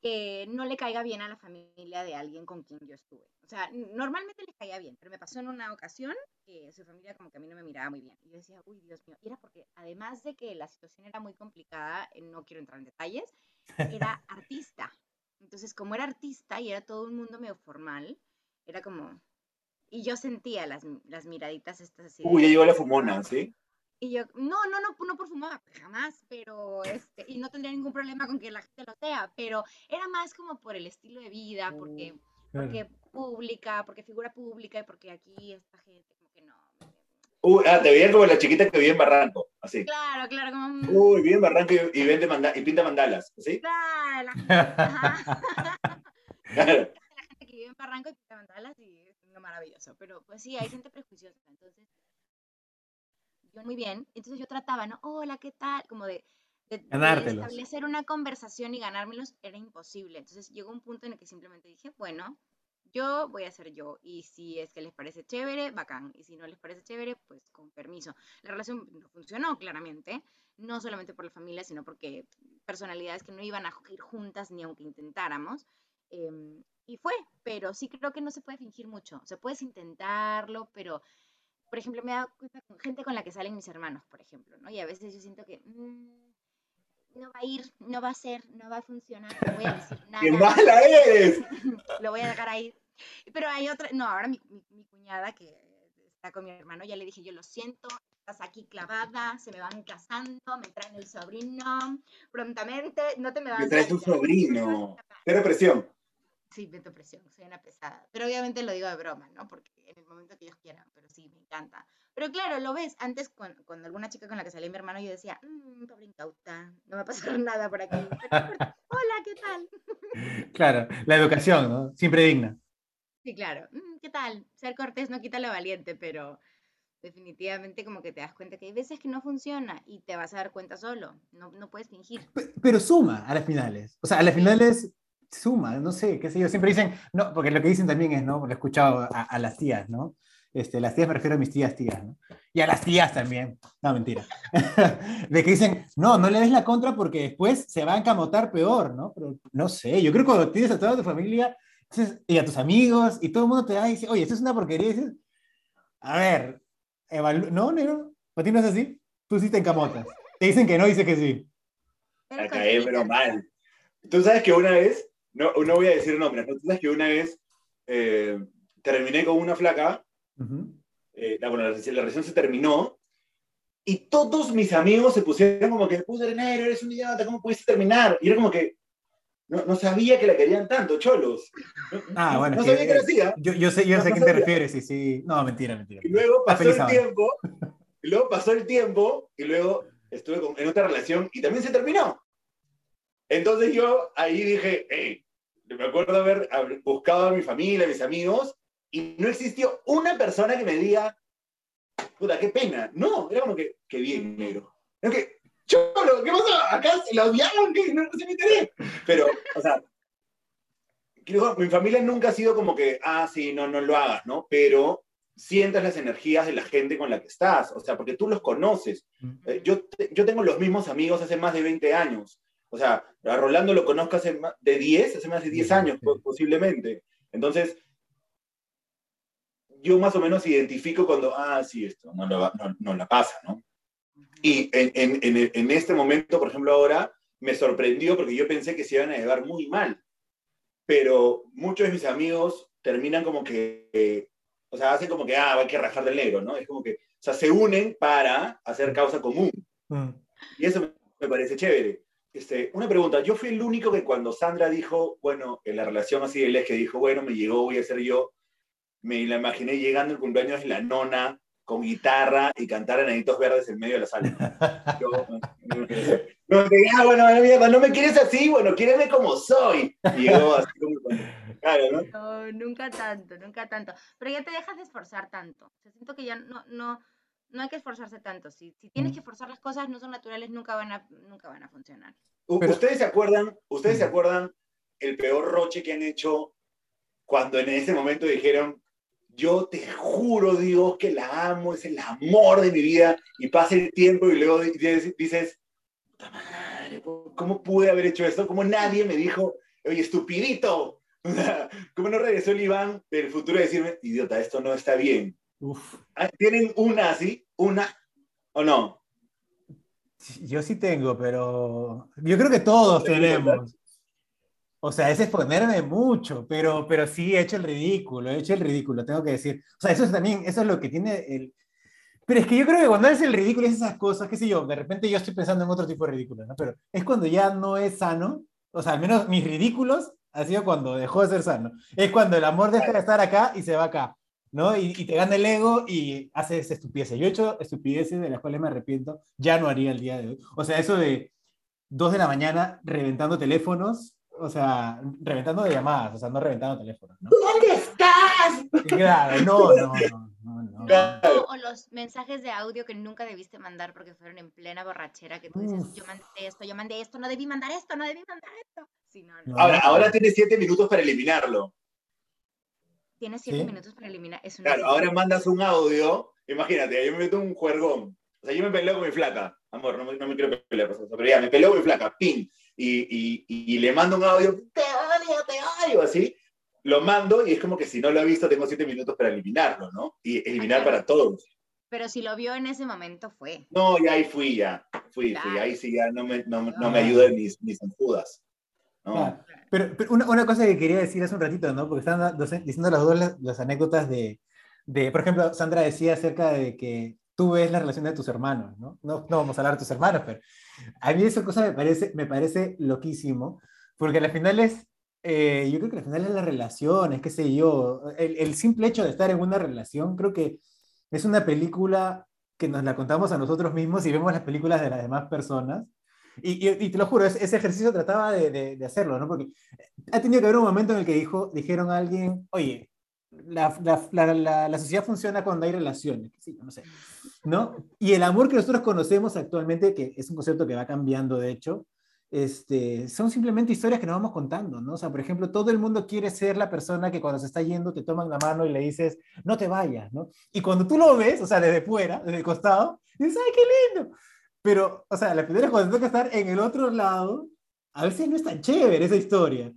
que no le caiga bien a la familia de alguien con quien yo estuve. O sea, normalmente les caía bien, pero me pasó en una ocasión que su familia como que a mí no me miraba muy bien. Y yo decía, uy, Dios mío. Y era porque además de que la situación era muy complicada, eh, no quiero entrar en detalles, era artista. Entonces, como era artista y era todo un mundo medio formal, era como... Y yo sentía las, las miraditas estas así. Uy, ya llegó la fumona, ¿sí? Y yo, no, no, no, no por fumar, jamás, pero, este, y no tendría ningún problema con que la gente lo sea, pero era más como por el estilo de vida, porque, Claro. porque pública, porque figura pública y porque aquí esta gente como que no. Uy, ah, te veían como la chiquita que vivía en Barranco, así. Claro, claro, como... mm, Uy, vive en Barranco y, y vende manda- y pinta mandalas, ¿sí? Claro, la gente. Claro. la gente que vive en Barranco y pinta mandalas y es lo maravilloso. Pero pues sí, hay gente prejuiciosa. Entonces, yo muy bien. Entonces yo trataba, ¿no? Hola, ¿qué tal? Como de, de- de establecer una conversación y ganármelos era imposible. Entonces llegó un punto en el que simplemente dije, bueno, yo voy a ser yo. Y si es que les parece chévere, bacán. Y si no les parece chévere, pues con permiso. La relación no funcionó claramente. No solamente por la familia, sino porque personalidades que no iban a ir juntas ni aunque intentáramos. Em, y fue, pero sí creo que no se puede fingir mucho. O sea, puedes intentarlo, pero, por ejemplo, me he dado cuenta con gente con la que salen mis hermanos, por ejemplo, ¿no? Y a veces yo siento que mm, no va a ir, no va a ser, no va a funcionar, no voy a decir ¡Qué nada, mala eres! lo voy a dejar ahí. Pero hay otra, no, ahora mi, mi- mi cuñada que está con mi hermano, ya le dije, yo lo siento, estás aquí clavada, se me van casando, me traen el sobrino, prontamente, no te me vas Me a traes un sobrino. Cero presión. Sí, meto presión, soy una pesada. Pero obviamente lo digo de broma, ¿no? Porque en el momento que ellos quieran, pero sí, me encanta. Pero claro, lo ves, antes cuando, cuando alguna chica con la que salía mi hermano, yo decía, mmm, pobre incauta, no va a pasar nada por aquí. Pero. Hola, ¿qué tal? Claro, la educación, ¿no? Siempre digna. Sí, claro, "Mm, ¿qué tal? Ser cortés no quita lo valiente, pero definitivamente como que te das cuenta que hay veces que no funciona y te vas a dar cuenta solo, no, no puedes fingir. Pe- Pero suma a las finales. O sea, a las finales suma, no sé, qué sé yo. Siempre dicen, no, porque lo que dicen también es, ¿no? Porque he escuchado a, las tías, ¿no? Este, las tías me refiero a mis tías, tías, ¿no? Y a las tías también. No, mentira. De que dicen, no, no le des la contra porque después se va a encamotar peor, ¿no? Pero no sé, yo creo que cuando tienes a toda tu familia y a tus amigos y todo el mundo te da y dice, oye, esto es una porquería. Dices, a ver, ¿no, negro? ¿Para ti no es así? Tú sí te encamotas. Te dicen que no, dice que sí. La caí, pero mal. Tú sabes que una vez, no, no voy a decir nombres, ¿no? Tú sabes que una vez eh, terminé con una flaca, Ujú. eh, la, bueno, la, relación- la relación se terminó, y todos mis amigos se pusieron como que, puta, negro, eres un idiota, ¿cómo pudiste terminar? Y era como que, no, no sabía que la querían tanto, cholos. No, Ah, no- bueno, no que, sabía que era eh, así, ¿ah? Yo, yo sé, yo No, sé a quién te refieres, sí, sí. No, mentira, mentira. Y luego pasó el tiempo, y luego pasó el tiempo, y luego estuve con- en otra relación y también se terminó. Entonces yo ahí dije, hey, me acuerdo haber, buscado a mi familia, a mis amigos, y no existió una persona que me diga, puta, qué pena. No, era como que, qué bien, negro. Era que, cholo, ¿qué pasó? Acá se la odiaban, que no, no se me enteré. Pero, o sea, creo, mi familia nunca ha sido como que, ah, sí, no, no lo hagas, ¿no? Pero sientas las energías de la gente con la que estás, o sea, porque tú los conoces. Eh, yo, yo tengo los mismos amigos hace más de 20 años. O sea, a Rolando lo conozco hace más de 10, hace más de 10 años posiblemente. Entonces, yo más o menos identifico cuando, ah, sí, esto no, lo va- no, no la pasa, ¿no? Y en, en, en, en este momento, por ejemplo, ahora, me sorprendió porque yo pensé que se iban a llevar muy mal. Pero muchos de mis amigos terminan como que, eh, o sea, hacen como que, ah, hay que rajar del negro, ¿no? Es como que, o sea, se unen para hacer causa común. Mm. Y eso me parece chévere. Este, una pregunta, yo fui el único que cuando Sandra dijo, bueno, en la relación así de Les que dijo, bueno, me llegó, voy a ser yo, me la imaginé llegando el cumpleaños de la nona con guitarra y cantar enanitos verdes en medio de la sala. Yo, no, no, ah, bueno, no me quieres así, bueno, quiéreme como soy. Y llegó así como, claro, ¿no? No, nunca tanto, nunca tanto. Pero ya te dejas de esforzar tanto. O sea, siento que ya no, no, no hay que esforzarse tanto. Si, si tienes que forzar las cosas, no son naturales, nunca van a, nunca van a funcionar. ¿Ustedes se acuerdan, ustedes se acuerdan el peor roche que han hecho cuando en ese momento dijeron, yo te juro, Dios, que la amo, es el amor de mi vida, y pasa el tiempo y luego dices, puta madre, ¿cómo pude haber hecho esto? ¿Cómo nadie me dijo, oye, estupidito? ¿Cómo no regresó el Iván del futuro a decirme, idiota, esto no está bien? Ah, ¿Tienen una así? ¿Una o no? Yo sí tengo, pero yo creo que todos tenemos. O sea, es exponerme mucho, pero, pero sí he hecho el ridículo, he hecho el ridículo, tengo que decir. O sea, eso es también, eso es lo que tiene el... Pero es que yo creo que cuando es el ridículo es esas cosas, qué sé yo, de repente yo estoy pensando en otro tipo de ridículo, ¿no? Pero es cuando ya no es sano, o sea, al menos mis ridículos ha sido cuando dejó de ser sano. Es cuando el amor deja de estar acá y se va acá. ¿No? Y, te gana el ego y haces estupideces. Yo he hecho estupideces de las cuales me arrepiento, ya no haría el día de hoy. O sea, eso de dos de la mañana reventando teléfonos, o sea, reventando de llamadas, o sea, no reventando teléfonos. ¿Dónde estás? Claro, no, no, no. no, O los mensajes de audio que nunca debiste mandar porque fueron en plena borrachera, que tú dices, yo mandé esto, yo mandé esto, no debí mandar esto, no debí mandar esto. Ahora, ahora tienes siete minutos para eliminarlo. Tienes siete minutos para eliminar. claro, ahora mandas un audio. Imagínate, yo me meto un juergón. O sea, yo me peleo con mi flaca. Amor, no me, no me quiero pelear, pero ya, me peleo con mi flaca. Ping. Y, y, y, le mando un audio. Te odio, te odio. Así. Lo mando y es como que si no lo he visto, tengo siete minutos para eliminarlo, ¿no? Y eliminar para todos. Pero si lo vio en ese momento, fue. No, ya ahí fui, ya. Fui, fui. Ahí sí ya no me, no, no me ayudan mis, mis enjudas. Pero, una, una, cosa que quería decir hace un ratito, ¿no? Porque están diciendo las dos las, anécdotas de, de, por ejemplo, Sandra decía acerca de que tú ves la relación de tus hermanos, ¿no? No, no vamos a hablar de tus hermanos, pero a mí esa cosa me parece, me parece loquísimo, porque al final es, eh, yo creo que al final es las relaciones, qué sé yo, el, el simple hecho de estar en una relación, creo que es una película que nos la contamos a nosotros mismos y vemos las películas de las demás personas y, te lo juro, ese ejercicio trataba de, de, hacerlo, ¿no? Porque ha tenido que haber un momento en el que dijo, dijeron a alguien, oye, la, la, la, sociedad funciona cuando hay relaciones, sí, no sé, ¿no? Y el amor que nosotros conocemos actualmente, que es un concepto que va cambiando, de hecho, este, son simplemente historias que nos vamos contando, ¿no? O sea, por ejemplo, todo el mundo quiere ser la persona que cuando se está yendo te toman la mano y le dices, no te vayas, ¿no? Y cuando tú lo ves, o sea, desde fuera, desde el costado, dices, ¡ay, qué lindo! Pero, o sea, la primera es cuando que estar en el otro lado, a veces no es tan chévere esa historia.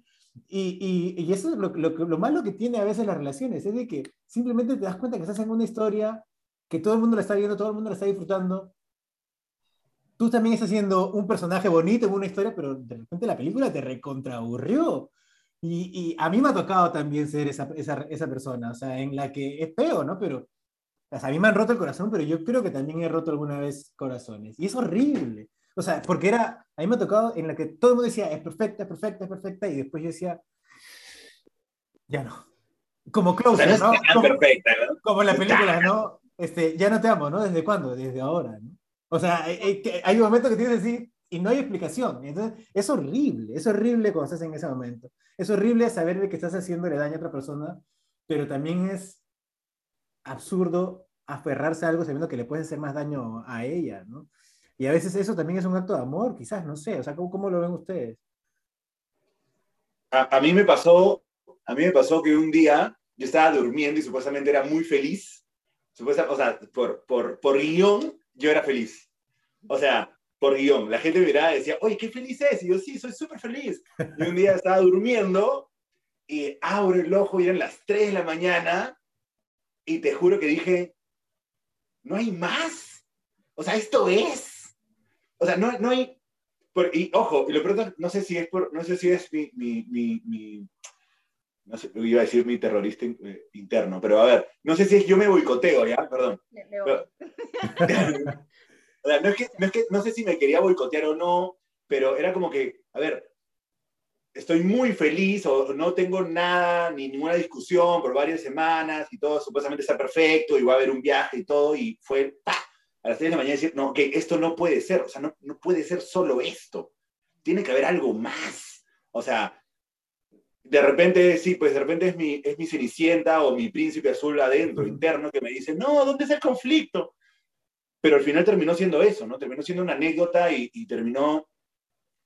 Y, y, y eso es lo, lo, lo, malo que tiene a veces las relaciones, es de que simplemente te das cuenta que estás en una historia que todo el mundo la está viendo, todo el mundo la está disfrutando. Tú también estás haciendo un personaje bonito en una historia, pero de repente la película te recontraburrió. Y, y a mí me ha tocado también ser esa, esa, esa persona, o sea, en la que es feo, ¿no? Pero a mí me han roto el corazón, pero yo creo que también he roto alguna vez corazones. Y es horrible. O sea, porque era, a mí me ha tocado en la que todo el mundo decía, es perfecta, es perfecta, es perfecta, y después yo decía, ya no. Como Closer, ¿no? Como, perfecta, ¿no? como en la película, ¿no? Este, ya no te amo, ¿no? ¿Desde cuándo? Desde ahora, ¿no? O sea, hay, hay un momento que tienes que decir, y no hay explicación. Entonces, es horrible, es horrible cuando estás en ese momento. Es horrible saber que estás haciéndole daño a otra persona, pero también es absurdo aferrarse a algo sabiendo que le puede hacer más daño a ella, ¿no? Y a veces eso también es un acto de amor, quizás, no sé, o sea, ¿cómo, lo ven ustedes? A, mí me pasó, a mí me pasó que un día yo estaba durmiendo y supuestamente era muy feliz, supuestamente, o sea, por, por, por guion yo era feliz, o sea, por guion, la gente me miraba y decía, oye, qué feliz es, y yo sí, soy súper feliz, y un día estaba durmiendo y abro el ojo y eran las 3 de la mañana y te juro que dije, no hay más. O sea, esto es. O sea, no, no hay... y ojo, y lo pronto, no sé si es por, no sé si es mi, mi, mi, no sé, iba a decir mi terrorista eh, interno, pero a ver, no sé si es yo me boicoteo, ¿ya? Perdón. o sea, no es, que, no es que, no sé si me quería boicotear o no, pero era como que, a ver, estoy muy feliz o no tengo nada, ni ninguna discusión por varias semanas y todo supuestamente está perfecto y va a haber un viaje y todo y fue a las 3 de la mañana decir, no, que esto no puede ser, o sea, no, no puede ser solo esto, tiene que haber algo más. O sea, de repente, sí, pues de repente es mi, es mi cenicienta o mi príncipe azul adentro, interno, que me dice, no, ¿dónde es el conflicto? pero al final terminó siendo eso, ¿no? Terminó siendo una anécdota y, y terminó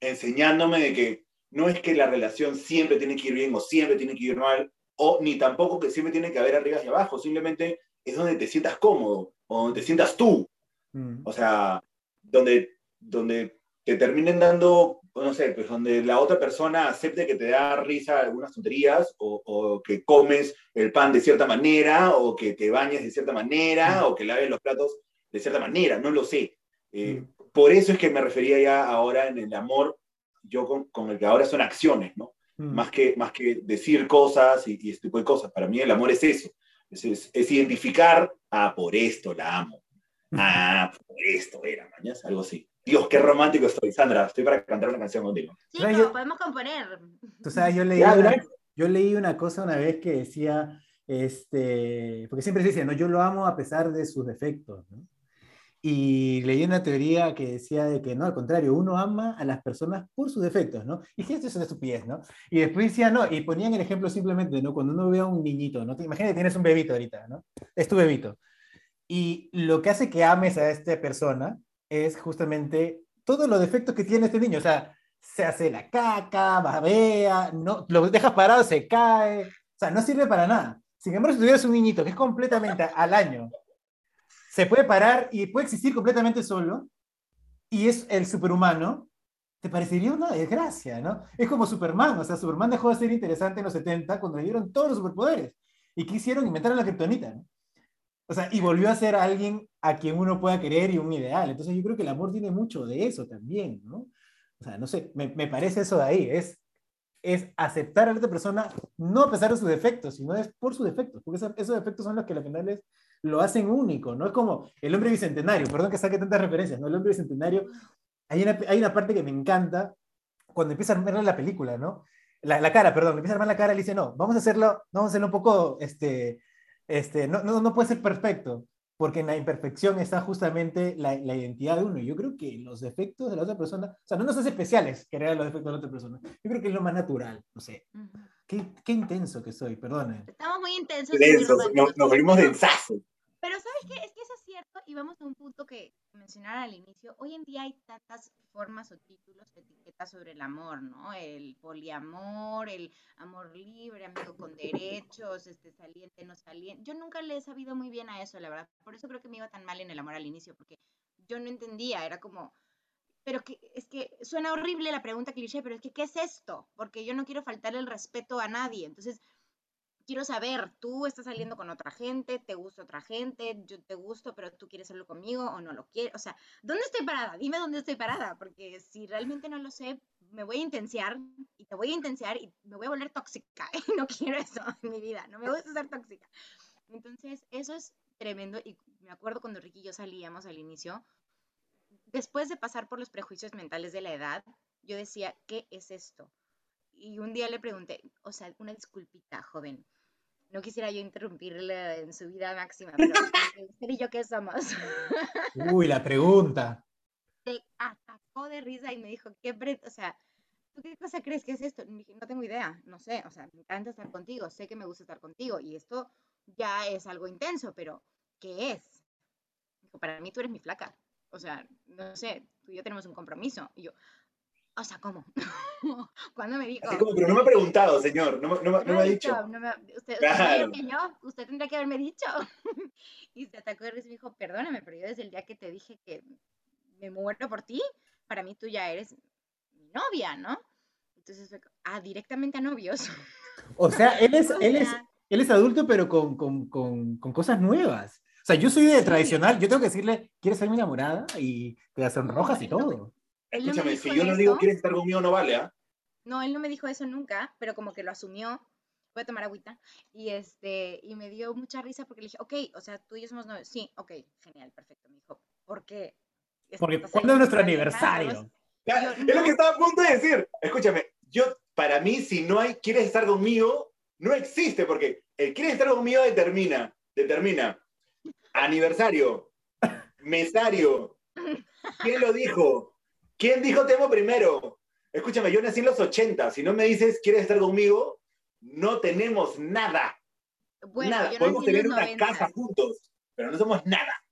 enseñándome de que no es que la relación siempre tiene que ir bien o siempre tiene que ir mal, o ni tampoco que siempre tiene que haber arriba y abajo, simplemente es donde te sientas cómodo, o donde te sientas tú. Mm. O sea, donde, donde te terminen dando, no sé, pues donde la otra persona acepte que te da risa algunas tonterías, o, o que comes el pan de cierta manera, o que te bañes de cierta manera, o que laves los platos de cierta manera, no lo sé. Eh, Por eso es que me refería ya ahora en el amor, yo con, con el que ahora son acciones, ¿no? Mm. Más, que, más que decir cosas y, y este tipo de cosas. Para mí el amor es eso, es, es- es identificar, ah, por esto la amo. Ah, por esto era, mañana, algo así. Dios, qué romántico estoy, Sandra. Estoy para cantar una canción contigo. Chicos, yo- podemos componer. Tú sabes, yo leí, una, yo leí una cosa una vez que decía, este, porque siempre se dice, no, yo lo amo a pesar de sus defectos, ¿no? Y leí una teoría que decía de que no, al contrario, uno ama a las personas por sus defectos, ¿no? Y dije, esto es una estupidez, ¿no? Y después decía, no, y ponían el ejemplo simplemente, ¿no? Cuando uno ve a un niñito, ¿no? Te imagínate, tienes un bebito ahorita, ¿no? Es tu bebito. Y lo que hace que ames a esta persona es justamente todos los defectos que tiene este niño, o sea, se hace la caca, babea, no, lo dejas parado, se cae, o sea, no sirve para nada. Sin embargo, si tuvieras un niñito que es completamente al año, se puede parar y puede existir completamente solo, y es el superhumano, te parecería una desgracia, ¿no? Es como Superman, o sea, Superman dejó de ser interesante en los 70 cuando le dieron todos los superpoderes, y quisieron inventar la kriptonita, ¿no? O sea, y volvió a ser alguien a quien uno pueda querer y un ideal. Entonces yo creo que el amor tiene mucho de eso también, ¿no? O sea, no sé, me, me parece eso de ahí, es, es aceptar a la otra persona no a pesar de sus defectos, sino es por sus defectos, porque esos, esos defectos son los que al final es, lo hacen único, ¿no? Es como el hombre bicentenario, perdón que saque tantas referencias, ¿no? El hombre bicentenario, hay una, hay una parte que me encanta cuando empieza a armar la película, ¿no? La, la cara, perdón, empieza a armar la cara y dice, no, vamos a hacerlo, vamos a hacerlo un poco, este, este, no, no, no puede ser perfecto, porque en la imperfección está justamente la, la, identidad de uno. Yo creo que los defectos de la otra persona, o sea, no nos hace especiales querer los defectos de la otra persona. Yo creo que es lo más natural, no sé. Qué, qué intenso que soy, perdone. Estamos muy intensos. nos, nos volvimos densazos. Pero ¿sabes qué? Es que eso es cierto y vamos a un punto que mencionar al inicio. Hoy en día hay tantas formas o títulos o etiquetas sobre el amor, ¿no? El poliamor, el amor libre, amigo con derechos, este saliente, no saliente. Yo nunca le he sabido muy bien a eso, la verdad. Por eso creo que me iba tan mal en el amor al inicio, porque yo no entendía, era como... Pero que, es que suena horrible la pregunta cliché, pero es que ¿qué es esto? Porque yo no quiero faltarle el respeto a nadie. Entonces, quiero saber, tú estás saliendo con otra gente, te gusta otra gente, yo te gusto, pero tú quieres hacerlo conmigo o no lo quieres. O sea, ¿dónde estoy parada? Dime dónde estoy parada, porque si realmente no lo sé, me voy a intensiar y te voy a intensiar y me voy a volver tóxica. Y no quiero eso en mi vida, no me gusta ser tóxica. Entonces, eso es tremendo y me acuerdo cuando Ricky y yo salíamos al inicio, después de pasar por los prejuicios mentales de la edad, yo decía, ¿qué es esto? Y un día le pregunté, o sea, una disculpita, joven. No quisiera yo interrumpirle en su vida máxima, pero usted y yo qué somos. Uy, la pregunta. Se atacó de risa y me dijo, ¿qué o sea, ¿tú qué cosa crees que es esto? Y dije, no tengo idea, no sé, o sea, me encanta estar contigo, sé que me gusta estar contigo y esto ya es algo intenso, pero ¿qué es? Dijo, para mí tú eres mi flaca. O sea, no sé, tú y yo tenemos un compromiso. Y yo, o sea, ¿cómo? Cuando me dijo? Así como, pero no me ha preguntado, señor, no, me- no, me- no me ha dicho. no me ha- usted, Claro. tendría que haberme dicho. y se atacó de risa y me dijo, perdóname, pero yo desde el día que te dije que me muero por ti, para mí tú ya eres mi novia, ¿no? Entonces fue, ah, directamente a novios. O sea, él es, él es, él es adulto, pero con, con, con, con cosas nuevas. O sea, yo soy de Sí. tradicional, yo tengo que decirle, ¿quieres ser mi enamorada? Y te las sonrojas y todo. Él no Escúchame, dijo si yo no digo eso. quieres estar conmigo, no vale, ¿ah? No, él no me dijo eso nunca, pero como que lo asumió. Voy a tomar agüita. Y este, y me dio mucha risa porque le dije, ok, o sea, tú y yo somos novios. Sí, ok, genial, perfecto. Me dijo, ¿por qué? Porque ¿cuándo es nuestro aniversario? Carlos. Ya, Yo es lo no. que estaba a punto de decir. Escúchame, yo, para mí, si no hay quieres estar conmigo, no existe, porque el quieres estar conmigo determina, determina aniversario, mesario, ¿quién lo dijo? ¿Quién dijo te amo primero? Escúchame, yo nací en los 80, si no me dices quieres estar conmigo, no tenemos nada, Bueno, nada. yo Podemos tener una 90. casa juntos, pero no somos nada.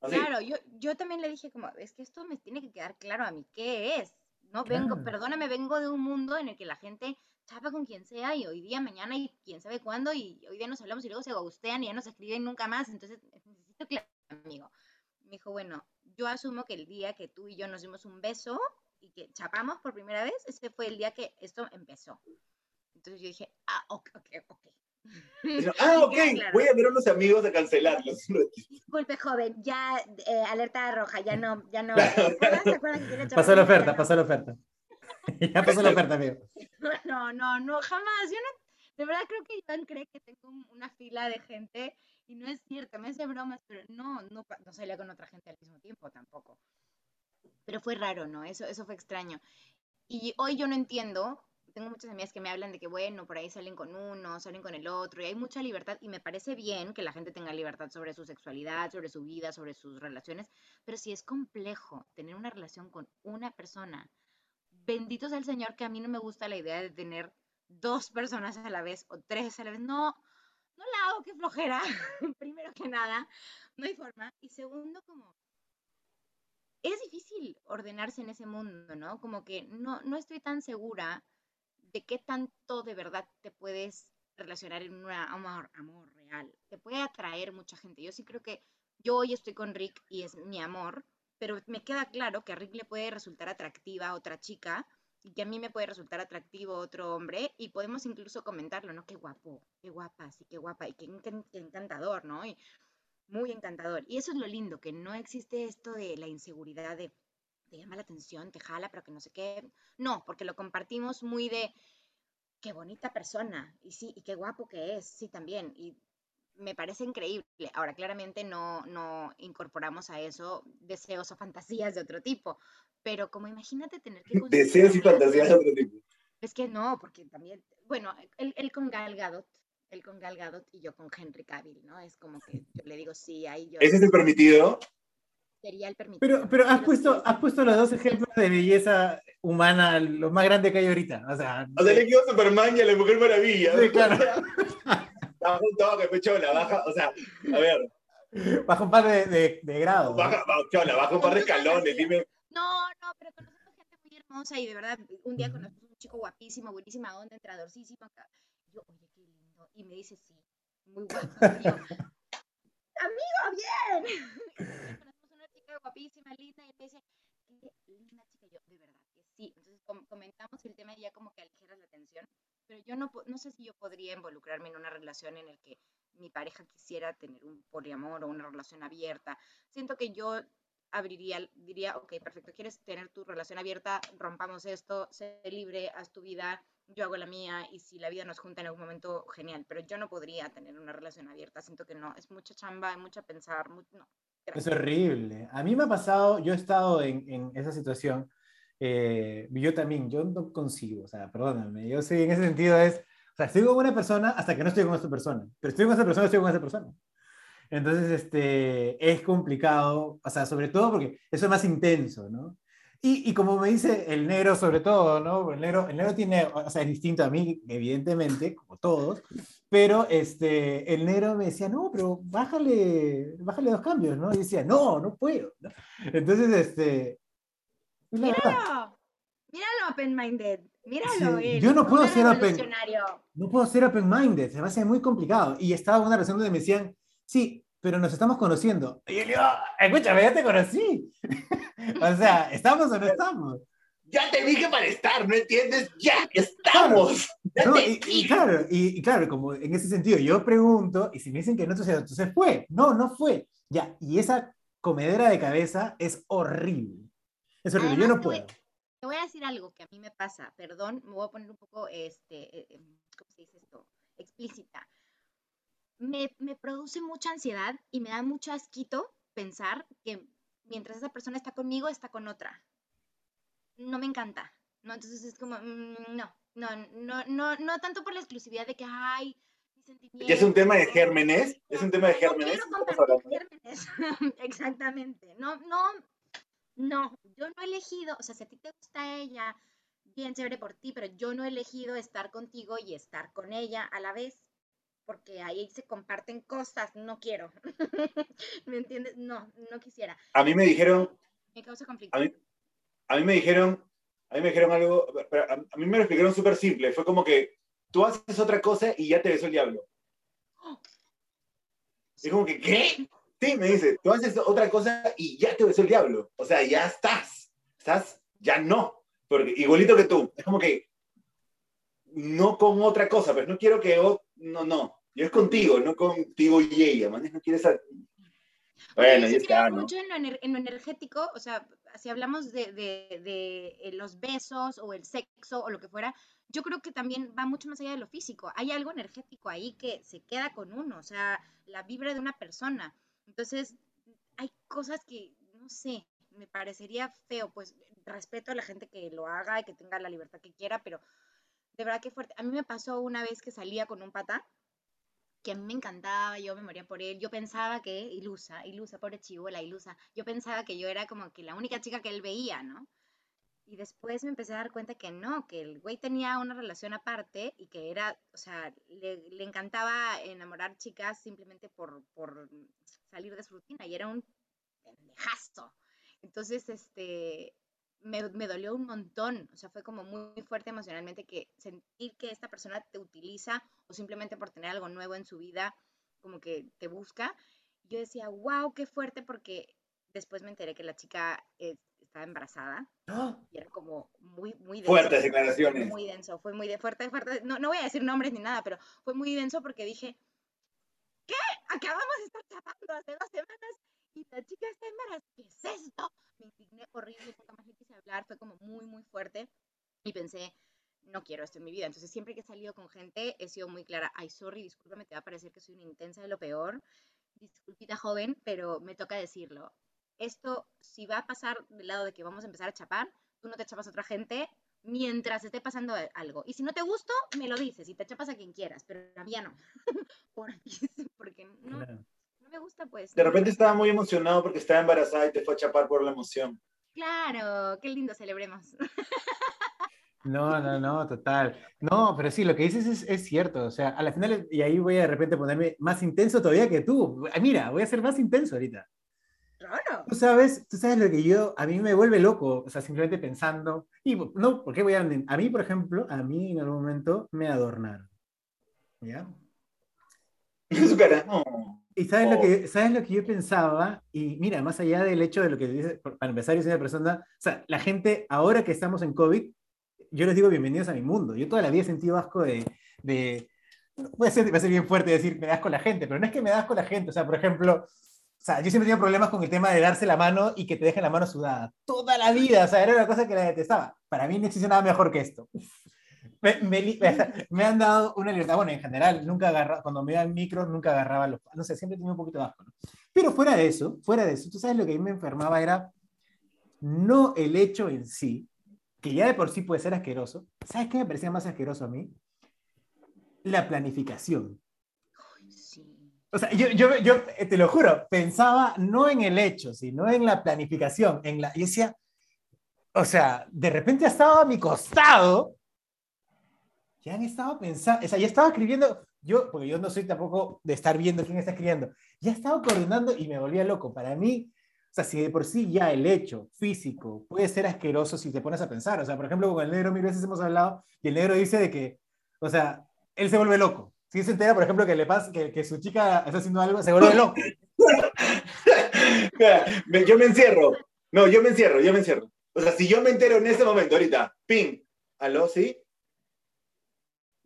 Claro, yo, yo también le dije como, es que esto me tiene que quedar claro a mí, ¿qué es? No vengo, perdóname, vengo de un mundo en el que la gente chapa con quien sea y hoy día, mañana y quién sabe cuándo y hoy día nos hablamos y luego se gustean y ya no se escriben nunca más, entonces necesito claro, amigo. Me dijo, bueno, yo asumo que el día que tú y yo nos dimos un beso y que chapamos por primera vez, ese fue el día que esto empezó. Entonces yo dije, ah, ok, ok, ok. ah, ok, voy a ver a unos amigos a cancelarlos. Disculpe, joven, ya eh, alerta roja, ya no, ya no. pasó la oferta, pasó la oferta. ya pasó la oferta, amigo. No, no, no, jamás. Yo no, de verdad creo que Iván cree que tengo una fila de gente y no es cierto, me hace bromas, pero no, no, no salía con otra gente al mismo tiempo tampoco. Pero fue raro, ¿no? Eso, eso fue extraño. Y hoy yo no entiendo tengo muchas amigas que me hablan de que, bueno, por ahí salen con uno, salen con el otro, y hay mucha libertad, y me parece bien que la gente tenga libertad sobre su sexualidad, sobre su vida, sobre sus relaciones, pero si es complejo tener una relación con una persona, bendito sea el Señor que a mí no me gusta la idea de tener dos personas a la vez o tres a la vez, no, no la hago, qué flojera, primero que nada, no hay forma, y segundo, como es difícil ordenarse en ese mundo, ¿no? Como que no, no estoy tan segura de qué tanto de verdad te puedes relacionar en un amor, amor real. Te puede atraer mucha gente. Yo sí creo que yo hoy estoy con Rick y es mi amor, pero me queda claro que a Rick le puede resultar atractiva a otra chica y que a mí me puede resultar atractivo otro hombre y podemos incluso comentarlo, ¿no? Qué guapo, qué guapa, sí, qué guapa y qué, encantador, ¿no? Y muy encantador. Y eso es lo lindo, que no existe esto de la inseguridad de te llama la atención, te jala, pero que no sé qué. No, porque lo compartimos muy de qué bonita persona y sí, y qué guapo que es, sí, también. Y me parece increíble. Ahora, claramente no, no incorporamos a eso deseos o fantasías de otro tipo, pero como imagínate tener que... Deseos y fantasías de otro tipo. Es que no, porque también, bueno, él, con Gal Gadot, él con Gal Gadot y yo con Henry Cavill, ¿no? Es como que yo le digo sí, ahí yo... ¿Ese es el permitido? sería el permitido. Pero, pero has, puesto, has puesto los dos ejemplos de belleza humana, lo más grande que hay ahorita. O sea, o sea le quedó Superman y a la Mujer Maravilla. Sí, claro. Está junto que pecho la baja, o sea, a ver. Baja un par de, de, de grados. Baja, chola, baja un par de escalones, dime. No, no, pero conocemos gente muy hermosa y de verdad, un día conocemos un chico guapísimo, buenísima onda, entradorcísimo. Yo, oye, qué lindo. Y me dice, sí, muy guapo. amigo, bien guapísima, linda, y me dice, qué linda chica, yo, de verdad que sí. Entonces comentamos el tema y ya como que aligeras la tensión, pero yo no, no sé si yo podría involucrarme en una relación en la que mi pareja quisiera tener un poliamor o una relación abierta. Siento que yo abriría, diría, ok, perfecto, quieres tener tu relación abierta, rompamos esto, sé libre, haz tu vida, yo hago la mía y si la vida nos junta en algún momento, genial, pero yo no podría tener una relación abierta, siento que no, es mucha chamba, hay mucha pensar, no, es horrible. A mí me ha pasado, yo he estado en, en esa situación, eh, yo también, yo no consigo, o sea, perdóname, yo sí, en ese sentido es, o sea, estoy con una persona hasta que no estoy con esta persona, pero estoy con esa persona, estoy con esa persona. Entonces, este, es complicado, o sea, sobre todo porque eso es más intenso, ¿no? Y, y, como me dice el negro sobre todo, ¿no? El negro, el negro tiene, o sea, es distinto a mí, evidentemente, como todos, pero este, el negro me decía, no, pero bájale, bájale dos cambios, ¿no? Y decía, no, no puedo. ¿no? Entonces, este... Míralo, míralo open-minded, míralo. yo no puedo ser open, no puedo ser open-minded, se me hace muy complicado. Y estaba en una relación donde me decían, sí, pero nos estamos conociendo. Y yo le digo, escúchame, ya te conocí. o sea, ¿estamos o no estamos? Ya te dije para estar, ¿no entiendes? Ya estamos y, claro, y, claro, como en ese sentido yo pregunto, y si me dicen que no, entonces, entonces fue. No, no fue. Ya, y esa comedera de cabeza es horrible. Es horrible, yo no puedo. Te voy a decir algo que a mí me pasa, perdón, me voy a poner un poco, este, eh, em, ¿cómo se dice esto? Explícita. Me, me produce mucha ansiedad y me da mucho asquito pensar que mientras esa persona está conmigo, está con otra. No me encanta, ¿no? Entonces es como, mm, no, no, no, no, no tanto por la exclusividad de que, ay, ¿Es un tema de gérmenes? ¿Es un tema de gérmenes? Exactamente. No, no, no, yo no he elegido, o sea, si a ti te gusta ella, bien chévere por ti, pero yo no he elegido estar contigo y estar con ella a la vez. Porque ahí se comparten cosas, no quiero. ¿Me entiendes? No, no quisiera. A mí me dijeron... Me causa conflicto. A mí, a mí me dijeron, a mí me dijeron algo, a, mí me lo explicaron súper simple, fue como que tú haces otra cosa y ya te besó el diablo. Es como que, ¿qué? Sí, me dice, tú haces otra cosa y ya te besó el diablo. O sea, ya estás. Estás, ya no. Porque igualito que tú. Es como que, no con otra cosa, pero no quiero que, no, no. Yo es contigo, no contigo y ella, man. No quieres... Bueno, ya está, ¿no? mucho en lo, en lo, energético, o sea, si hablamos de, de, de, eh, los besos o el sexo o lo que fuera, yo creo que también va mucho más allá de lo físico. Hay algo energético ahí que se queda con uno, o sea, la vibra de una persona. Entonces, hay cosas que, no sé, me parecería feo, pues respeto a la gente que lo haga y que tenga la libertad que quiera, pero de verdad que fuerte. A mí me pasó una vez que salía con un pata que a mí me encantaba, yo me moría por él, yo pensaba que, ilusa, ilusa, pobre chivola, ilusa, yo pensaba que yo era como que la única chica que él veía, ¿no? Y después me empecé a dar cuenta que no, que el güey tenía una relación aparte y que era, o sea, le, le encantaba enamorar chicas simplemente por, por salir de su rutina y era un pendejazo. Entonces, este, me, me, dolió un montón, o sea, fue como muy fuerte emocionalmente que sentir que esta persona te utiliza o simplemente por tener algo nuevo en su vida, como que te busca. Yo decía, wow, qué fuerte, porque después me enteré que la chica eh, estaba embarazada ¡Ah! y era como muy, muy denso. Fuertes declaraciones. Muy denso, fue muy de, fuerte, fuerte. No, no voy a decir nombres ni nada, pero fue muy denso porque dije, ¿qué? Acabamos de estar chapando hace dos semanas y la chica está embarazada. ¿Qué es esto? Me indigné horrible, nunca más le quise hablar, fue como muy, muy fuerte y pensé, no quiero esto en mi vida. Entonces, siempre que he salido con gente, he sido muy clara, ay, sorry, discúlpame, te va a parecer que soy una intensa de lo peor, disculpita joven, pero me toca decirlo esto, si va a pasar del lado de que vamos a empezar a chapar, tú no te chapas a otra gente mientras esté pasando algo. Y si no te gusto, me lo dices y te chapas a quien quieras, pero a mí ya no. porque no, no, me gusta, pues. De repente estaba muy emocionado porque estaba embarazada y te fue a chapar por la emoción. Claro, qué lindo, celebremos. No, no, no, total. No, pero sí, lo que dices es, es, cierto. O sea, a la final, y ahí voy a de repente ponerme más intenso todavía que tú. Mira, voy a ser más intenso ahorita. Tú sabes, tú sabes lo que yo, a mí me vuelve loco, o sea, simplemente pensando, y no, ¿por qué voy a... A mí, por ejemplo, a mí en algún momento me adornaron, ¿ya? Su cara, Y sabes, lo que, sabes lo que yo pensaba, y mira, más allá del hecho de lo que dice, para empezar, yo soy una persona, o sea, la gente, ahora que estamos en COVID, yo les digo bienvenidos a mi mundo. Yo toda la vida he sentido asco de, de puede ser, va a ser bien fuerte decir me das con la gente, pero no es que me das con la gente, o sea, por ejemplo, o sea, yo siempre tenía problemas con el tema de darse la mano y que te dejen la mano sudada. Toda la vida, o sea, era una cosa que la detestaba. Para mí no existe nada mejor que esto. Me, me, han dado una libertad, bueno, en general, nunca agarraba, cuando me iban micros, nunca agarraba los, no sé, siempre tenía un poquito de asco, ¿no? Pero fuera de eso, fuera de eso, tú sabes lo que a mí me enfermaba era no el hecho en sí, que ya de por sí puede ser asqueroso, ¿sabes qué me parecía más asqueroso a mí? La planificación. O sea, yo, yo, yo, eh, te lo juro, pensaba no en el hecho, sino en la planificación. En la, y decía, o sea, de repente ha estado a mi costado, ya han estado pensando, o sea, ya estaba escribiendo, yo, porque yo no soy tampoco de estar viendo quién está escribiendo, ya estaba coordinando y me volvía loco. Para mí, o sea, si de por sí ya el hecho físico puede ser asqueroso si te pones a pensar, o sea, por ejemplo, con el negro mil veces hemos hablado y el negro dice de que, o sea, él se vuelve loco si se entera, por ejemplo, que le pasa, que, que su chica está haciendo algo, se vuelve loco. yo me encierro. No, yo me encierro, yo me encierro. O sea, si yo me entero en ese momento, ahorita, ping, aló, ¿sí?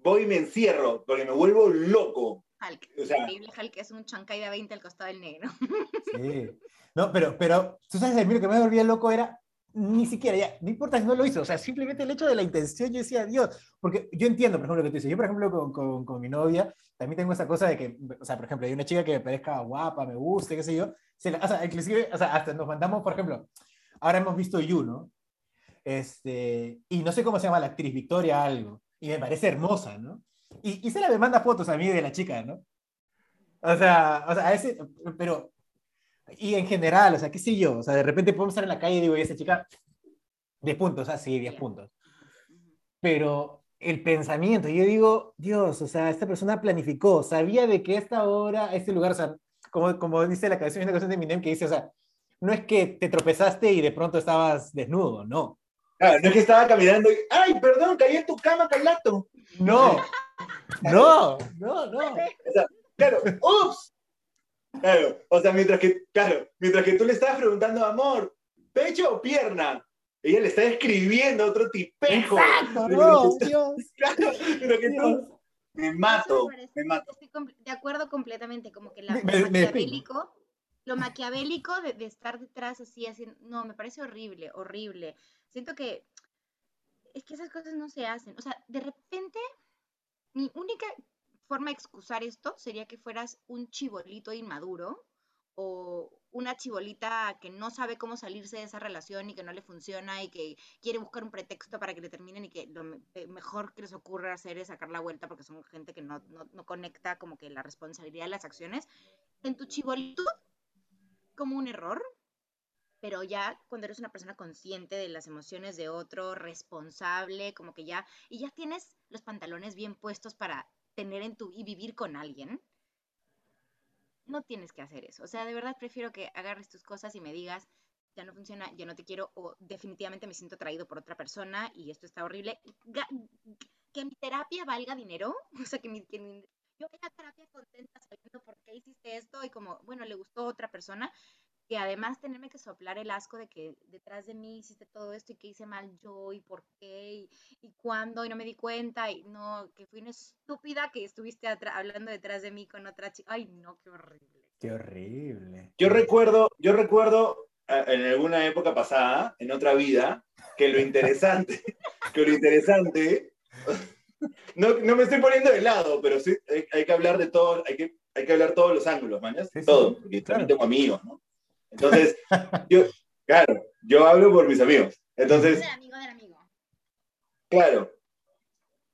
Voy y me encierro, porque me vuelvo loco. Hulk. O sea, increíble Hulk es un chancay de 20 al costado del negro. Sí. No, pero, pero, tú sabes, a mí lo que me volvía loco era ni siquiera, ya, no importa si no lo hizo, o sea, simplemente el hecho de la intención, yo decía, Dios, porque yo entiendo, por ejemplo, lo que tú dices, yo, por ejemplo, con, con, con, mi novia, también tengo esa cosa de que, o sea, por ejemplo, hay una chica que me parezca guapa, me guste, qué sé yo, se la, o sea, inclusive, o sea, hasta nos mandamos, por ejemplo, ahora hemos visto You, ¿no? Este, y no sé cómo se llama la actriz, Victoria algo, y me parece hermosa, ¿no? Y, y se la me manda fotos a mí de la chica, ¿no? O sea, o sea, a ese, pero y en general, o sea, qué sé yo, o sea, de repente podemos estar en la calle y digo, y esa chica, 10 puntos, ah, sí, 10 puntos. Pero el pensamiento. Yo digo, Dios, o sea, esta persona planificó, sabía de que esta hora, este lugar, o sea, como, como dice la canción, una canción de Minem que dice, o sea, no es que te tropezaste y de pronto estabas desnudo, no. Claro, no es que estaba caminando y, ay, perdón, caí en tu cama, Carlato. No, no, no, no. O sea, claro, ups. Claro, o sea, mientras que, claro, mientras que tú le estabas preguntando, amor, ¿pecho o pierna? Ella le está escribiendo a otro tipejo. Exacto, no, Dios. Claro, pero que tú, me mato, me mato. Estoy de acuerdo completamente, como que la, Me- lo me- me maquiavélico, lo maquiavélico de, de estar detrás así, así, no, me parece horrible, horrible. Siento que es que esas cosas no se hacen. O sea, de repente, mi única forma de excusar esto sería que fueras un chibolito inmaduro o una chibolita que no sabe cómo salirse de esa relación y que no le funciona y que quiere buscar un pretexto para que le terminen y que lo eh, mejor que les ocurre hacer es sacar la vuelta porque son gente que no, no, no conecta como que la responsabilidad de las acciones. En tu chibolitud, como un error, pero ya cuando eres una persona consciente de las emociones de otro, responsable, como que ya, y ya tienes los pantalones bien puestos para tener en tu y vivir con alguien, no tienes que hacer eso. O sea, de verdad prefiero que agarres tus cosas y me digas, ya no funciona, ya no te quiero, o definitivamente me siento atraído por otra persona y esto está horrible. Que mi terapia valga dinero, o sea, que, mi, que mi- yo vaya a terapia contenta sabiendo por qué hiciste esto y como, bueno, le gustó a otra persona, que además tenerme que soplar el asco de que detrás de mí hiciste todo esto y que hice mal yo y por qué y, y cuándo y no me di cuenta y no, que fui una estúpida que estuviste hablando detrás de mí con otra chica. Ay, no, qué horrible. Qué horrible. Yo recuerdo, yo recuerdo eh, en alguna época pasada, en otra vida, que lo interesante, que lo interesante, no, no me estoy poniendo de lado, pero sí hay, hay que hablar de todo, hay que, hay que hablar todos los ángulos, mañas, Sí, sí, todo, porque claro. también tengo amigos, ¿no? Entonces, yo, claro, yo hablo por mis amigos. Entonces, Del amigo del amigo. Claro.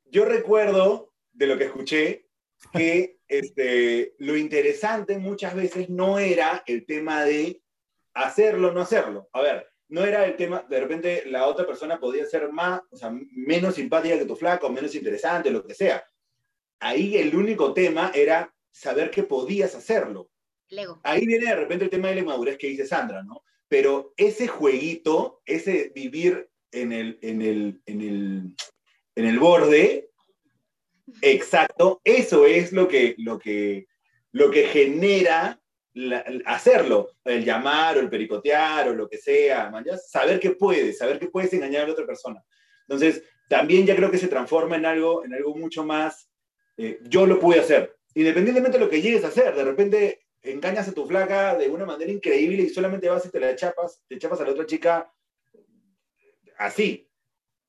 Yo recuerdo de lo que escuché que este, lo interesante muchas veces no era el tema de hacerlo o no hacerlo. A ver, no era el tema, de repente la otra persona podía ser más, o sea, menos simpática que tu flaco, menos interesante, lo que sea. Ahí el único tema era saber que podías hacerlo Ahí viene de repente el tema de la inmadurez que dice Sandra, ¿no? Pero ese jueguito, ese vivir en el, en el, en el, en el borde, exacto, eso es lo que, lo que, lo que genera hacerlo, el llamar o el pericotear o lo que sea, saber que puedes, saber que puedes engañar a la otra persona. Entonces, también ya creo que se transforma en algo, en algo mucho más, eh, yo lo pude hacer, independientemente de lo que llegues a hacer, de repente engañas a tu flaca de una manera increíble y solamente vas y te la chapas, te chapas a la otra chica así,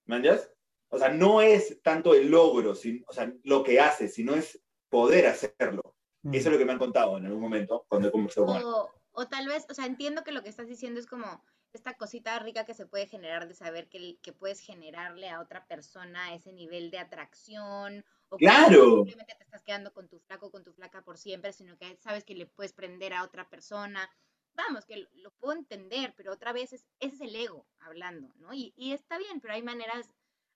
¿manjas? O sea, no es tanto el logro, sin- o sea, lo que haces, sino es poder hacerlo. Mm. Eso es lo que me han contado en algún momento cuando he conversado con él. O, o tal vez, o sea, entiendo que lo que estás diciendo es como esta cosita rica que se puede generar de saber que, que puedes generarle a otra persona ese nivel de atracción. O que ¡Claro! simplemente te estás quedando con tu flaco con tu flaca por siempre, sino que sabes que le puedes prender a otra persona. Vamos, que lo, lo puedo entender, pero otra vez es, ese es el ego hablando, ¿no? Y, y está bien, pero hay maneras,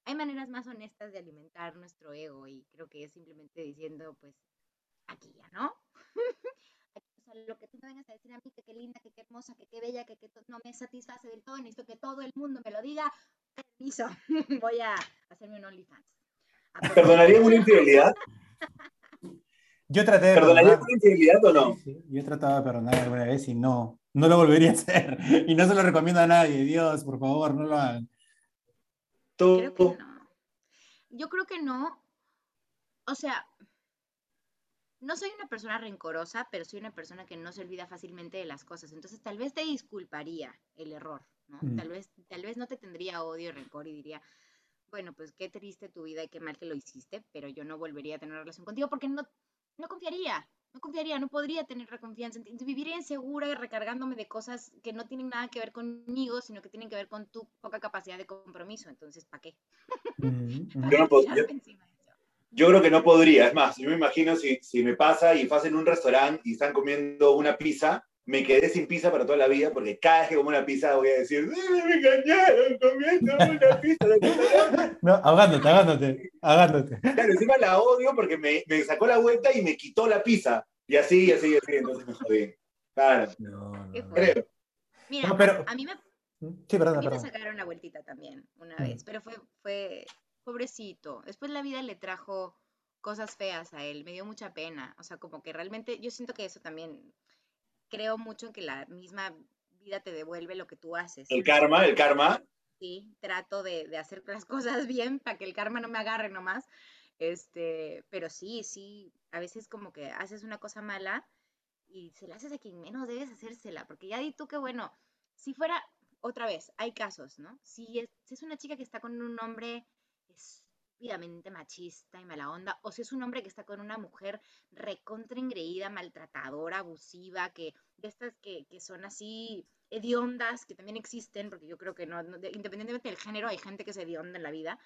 hay maneras más honestas de alimentar nuestro ego y creo que es simplemente diciendo, pues, aquí ya, ¿no? o sea, lo que tú me vengas a decir a mí, que qué linda, que qué hermosa, que qué bella, que, qué to- no me satisface del todo, necesito que todo el mundo me lo diga. Permiso, voy a hacerme un OnlyFans. ¿Perdonarías una infidelidad? Yo traté de ¿Perdonarías perdonar. una infidelidad o no? Sí, sí, Yo he tratado de perdonar alguna vez y no, no lo volvería a hacer. Y no se lo recomiendo a nadie. Dios, por favor, no lo hagan. Creo que Tú, no. Yo creo que no. O sea, no soy una persona rencorosa, pero soy una persona que no se olvida fácilmente de las cosas. Entonces, tal vez te disculparía el error, ¿no? Mm. Tal vez, tal vez no te tendría odio, rencor y diría, bueno, pues qué triste tu vida y qué mal que lo hiciste, pero yo no volvería a tener relación contigo porque no, no confiaría. No confiaría, no podría tener la confianza en ti. Viviría insegura y recargándome de cosas que no tienen nada que ver conmigo, sino que tienen que ver con tu poca capacidad de compromiso. Entonces, ¿para qué? Mm. Yo no puedo- Tirarme yo-. Yo creo que no podría. Es más, yo me imagino si, si me pasa y vas en un restaurante y están comiendo una pizza, me quedé sin pizza para toda la vida, porque cada vez que como una pizza voy a decir, me engañaron comiendo una pizza. no, ahogándote, ahogándote, ahogándote. Claro, encima la odio porque me, me, sacó la vuelta y me quitó la pizza. Y así, y así, y así, entonces me jodí. Claro. No, no. Creo. Mira, pero... a mí me, sí, perdón, a mí me sacaron la vueltita también una mm. vez, pero fue, fue pobrecito. Después la vida le trajo cosas feas a él, me dio mucha pena. O sea, como que realmente yo siento que eso también creo mucho en que la misma vida te devuelve lo que tú haces. El karma, el karma. Sí, trato de, de hacer las cosas bien para que el karma no me agarre nomás. Este, pero sí, sí, a veces como que haces una cosa mala y se la haces a quien menos debes hacérsela, porque ya di tú que bueno, si fuera otra vez, hay casos, ¿no? Si es, si es una chica que está con un hombre estúpidamente machista y mala onda, o si es un hombre que está con una mujer recontra engreída, maltratadora, abusiva, que de estas que, que son así hediondas, que también existen, porque yo creo que no, independientemente del género, hay gente que es hedionda en la vida.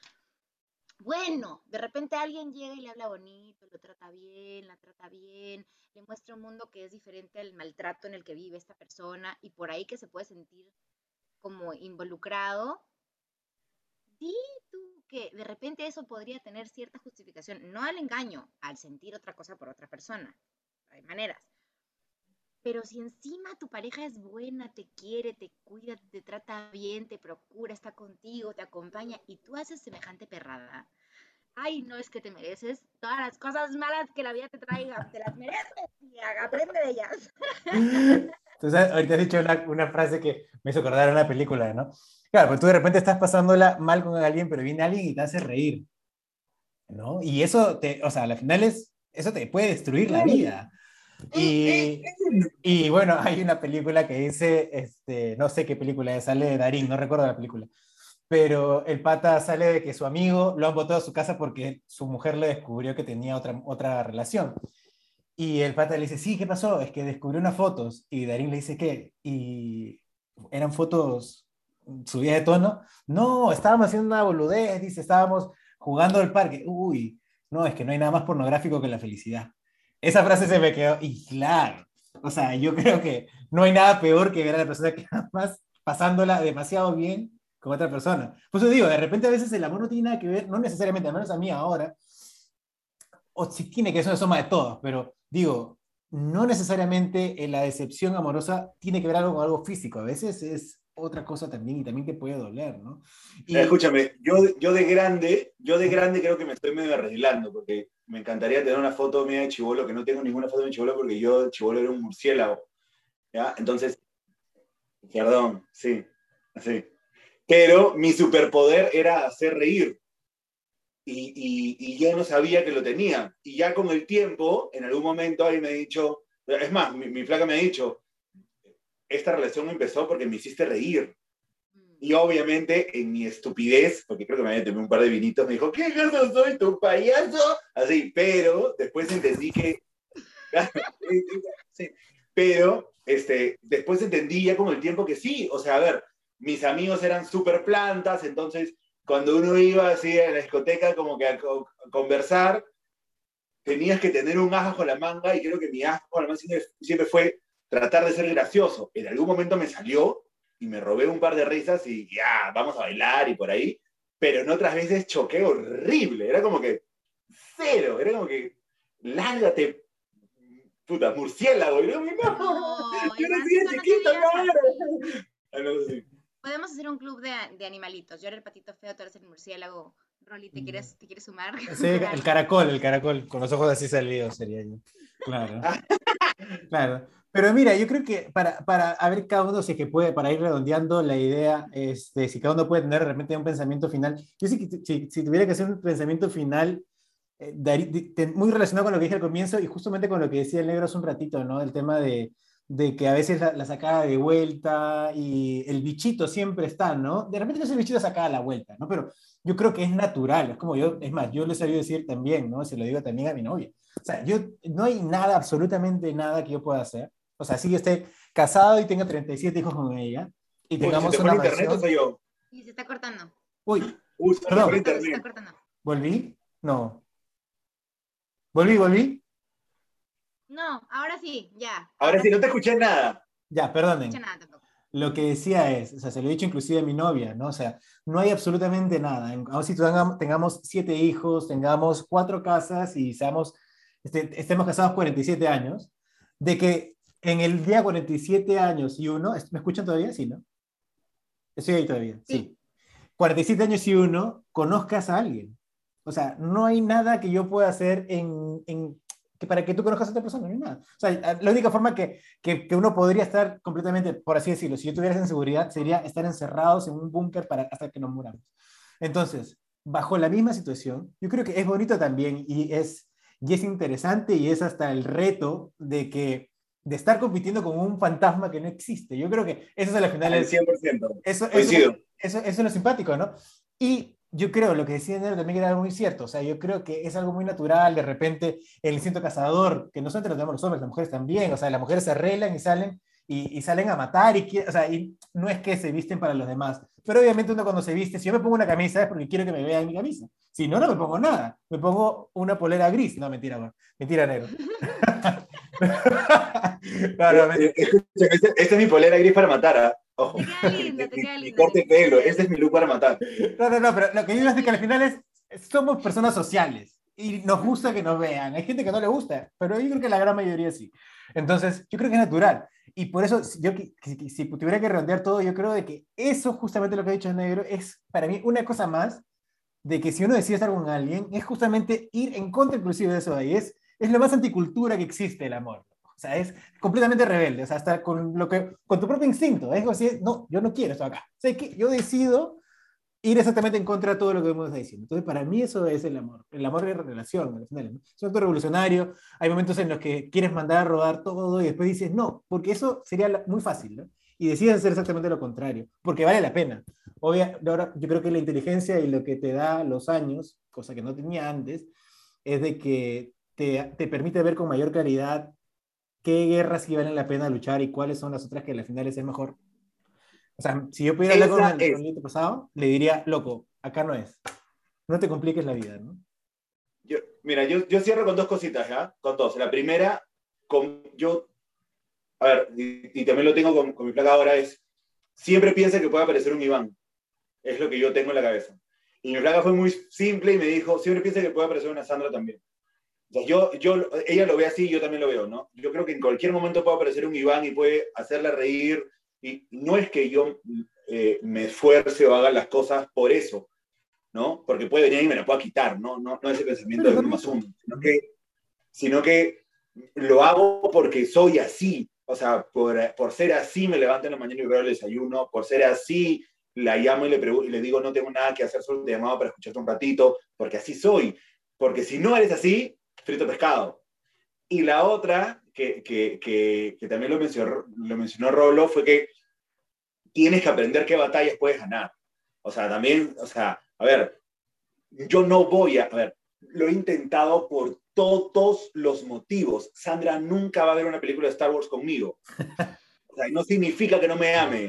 Bueno, de repente alguien llega y le habla bonito, lo trata bien, la trata bien, le muestra un mundo que es diferente al maltrato en el que vive esta persona y por ahí que se puede sentir como involucrado. Di tú que de repente eso podría tener cierta justificación, no al engaño, al sentir otra cosa por otra persona. Hay maneras. Pero si encima tu pareja es buena, te quiere, te cuida, te trata bien, te procura, está contigo, te acompaña y tú haces semejante perrada, ay, no es que te mereces todas las cosas malas que la vida te traiga, te las mereces y aprende de ellas. Entonces, ahorita has dicho una, una frase que me hizo acordar a una película, ¿no? Claro, pues tú de repente estás pasándola mal con alguien, pero viene alguien y te hace reír. ¿No? Y eso, te, o sea, al final es, eso te puede destruir la vida. Y, y, bueno, hay una película que dice, este, no sé qué película es, sale de Darín, no recuerdo la película, pero el pata sale de que su amigo lo han botado a su casa porque su mujer le descubrió que tenía otra, otra relación. Y el pata le dice, sí, ¿qué pasó? Es que descubrió unas fotos. Y Darín le dice, ¿qué? Y eran fotos subía de tono. No, estábamos haciendo una boludez, dice, estábamos jugando al parque. Uy, no, es que no hay nada más pornográfico que la felicidad. Esa frase se me quedó, y claro, o sea, yo creo que no hay nada peor que ver a la persona que más pasándola demasiado bien con otra persona. Pues yo digo, de repente a veces el amor no tiene nada que ver, no necesariamente, al menos a mí ahora, o si tiene que ser una suma de todos, pero digo, no necesariamente la decepción amorosa tiene que ver algo con algo físico, a veces es otra cosa también y también te puede doler, ¿no? Y... Escúchame, yo, yo de grande, yo de grande creo que me estoy medio arreglando, porque me encantaría tener una foto mía de chivolo, que no tengo ninguna foto de chivolo porque yo chivolo era un murciélago, ¿ya? Entonces, perdón, sí, así. Pero mi superpoder era hacer reír. Y, y, y, yo no sabía que lo tenía. Y ya con el tiempo, en algún momento alguien me ha dicho, es más, mi, mi flaca me ha dicho, esta relación empezó porque me hiciste reír. Y obviamente en mi estupidez, porque creo que me había tenido un par de vinitos, me dijo, ¿qué acaso soy tu payaso? Así, pero después entendí que... Pero este, después entendí ya con el tiempo que sí, o sea, a ver, mis amigos eran súper plantas, entonces cuando uno iba así a la discoteca como que a, conversar, tenías que tener un ajo con la manga y creo que mi ajo con la manga siempre fue tratar de ser gracioso. En algún momento me salió y me robé un par de risas y ya, vamos a bailar y por ahí. Pero en otras veces choqué horrible. Era como que cero. Era como que, lárgate, puta, murciélago. Y no, no, yo no chiquito, Podemos hacer un club de, de, animalitos. Yo era el patito feo, tú eres el murciélago. Rolly, ¿te quieres, ¿te quieres sumar? Sí, el caracol, el caracol, con los ojos así salidos sería yo. Claro. claro. Pero mira, yo creo que para, para a ver cada uno si es que puede, para ir redondeando la idea, este, si cada uno puede tener de repente un pensamiento final. Yo sí que si, si, tuviera que hacer un pensamiento final eh, muy relacionado con lo que dije al comienzo y justamente con lo que decía el negro hace un ratito, ¿no? El tema de, de que a veces la, la, sacada de vuelta y el bichito siempre está, ¿no? De repente no es el bichito sacada a la vuelta, ¿no? Pero yo creo que es natural, es como yo, es más, yo les sabía decir también, ¿no? Se lo digo también a mi novia. O sea, yo, no hay nada, absolutamente nada que yo pueda hacer o sea, si yo esté casado y tengo 37 hijos con ella, y tengamos una internet o soy yo? Y se está cortando. Uy, Uy perdón. Se está cortando. ¿Volví? No. ¿Volví, volví? No, ahora sí, ya. Ahora, sí, no te escuché nada. Ya, perdonen. Lo que decía es, o sea, se lo he dicho inclusive a mi novia, ¿no? O sea, no hay absolutamente nada. Aun si tengamos siete hijos, tengamos cuatro casas y seamos, este, estemos casados 47 años, de que en el día 47 años y uno, ¿me escuchan todavía? Sí, ¿no? Estoy ahí todavía, sí. 47 años y uno, conozcas a alguien. O sea, no hay nada que yo pueda hacer en, en que para que tú conozcas a otra persona, no hay nada. O sea, la única forma que, que, que, uno podría estar completamente, por así decirlo, si yo tuviera esa inseguridad, sería estar encerrados en un búnker para hasta que nos muramos. Entonces, bajo la misma situación, yo creo que es bonito también y es, y es interesante y es hasta el reto de que de estar compitiendo con un fantasma que no existe. Yo creo que eso es al final... El 100%. Eso, eso, eso, eso, es lo simpático, ¿no? Y yo creo, lo que decía Nero también era algo muy cierto, o sea, yo creo que es algo muy natural, de repente el instinto cazador, que no solamente lo tenemos los hombres, las mujeres también, o sea, las mujeres se arreglan y salen, y, salen a matar, y, o sea, y no es que se visten para los demás, pero obviamente uno cuando se viste, si yo me pongo una camisa es porque quiero que me vean mi camisa, si no, no me pongo nada, me pongo una polera gris, no, mentira, mentira, negro. claro, eh, eh, esta es mi polera gris para matar, ¿ah? Te queda lindo, te queda lindo. Mi corte pelo, ese es mi look para matar. No, no, no, pero lo que digo es que al final es, somos personas sociales y nos gusta que nos vean. Hay gente que no le gusta, pero yo creo que la gran mayoría sí. Entonces, yo creo que es natural. Y por eso, yo si, si tuviera que redondear todo, yo creo de que eso, justamente lo que ha dicho Negro, es para mí una cosa más de que si uno decide estar con alguien, es justamente ir en contra inclusive de eso ahí. Es, es lo más anticultura que existe el amor. Sea, es completamente rebelde, o sea, hasta con, lo que, con tu propio instinto. Es así, no, yo no quiero esto acá. O sea, que yo decido ir exactamente en contra de todo lo que hemos diciendo. Entonces, para mí eso es el amor. El amor de relación, ¿no? Es un acto revolucionario. Hay momentos en los que quieres mandar a rodar todo y después dices no, porque eso sería muy fácil, ¿no? Y decides hacer exactamente lo contrario, porque vale la pena. Obvio, ahora, yo creo que la inteligencia y lo que te da los años, cosa que no tenía antes, es de que te, te permite ver con mayor claridad qué guerras sí valen la pena luchar y cuáles son las otras que al final es mejor. O sea, si yo pudiera hablar con el, el pasado, le diría, loco, acá no es. No te compliques la vida, ¿no? Yo, mira, yo, yo cierro con dos cositas, ¿ya? Con dos. La primera, con, yo, a ver, y, también lo tengo con, con, mi placa ahora, es, siempre piensa que puede aparecer un Iván. Es lo que yo tengo en la cabeza. Y mi placa fue muy simple y me dijo, siempre piensa que puede aparecer una Sandra también yo, yo, ella lo ve así, yo también lo veo, ¿no? Yo creo que en cualquier momento puede aparecer un Iván y puede hacerla reír. Y no es que yo eh, me esfuerce o haga las cosas por eso, ¿no? Porque puede venir y me la pueda quitar, ¿no? No, no ese pensamiento de más uno, sino que, sino que lo hago porque soy así. O sea, por, por ser así me levanto en la mañana y veo el desayuno, por ser así la llamo y le, y le digo no tengo nada que hacer, solo te llamado para escucharte un ratito, porque así soy. Porque si no eres así, frito pescado. Y la otra, que, que, que, también lo mencionó, lo mencionó Rolo, fue que tienes que aprender qué batallas puedes ganar. O sea, también, o sea, a ver, yo no voy a, a ver, lo he intentado por todos los motivos. Sandra nunca va a ver una película de Star Wars conmigo. O sea, no significa que no me ame.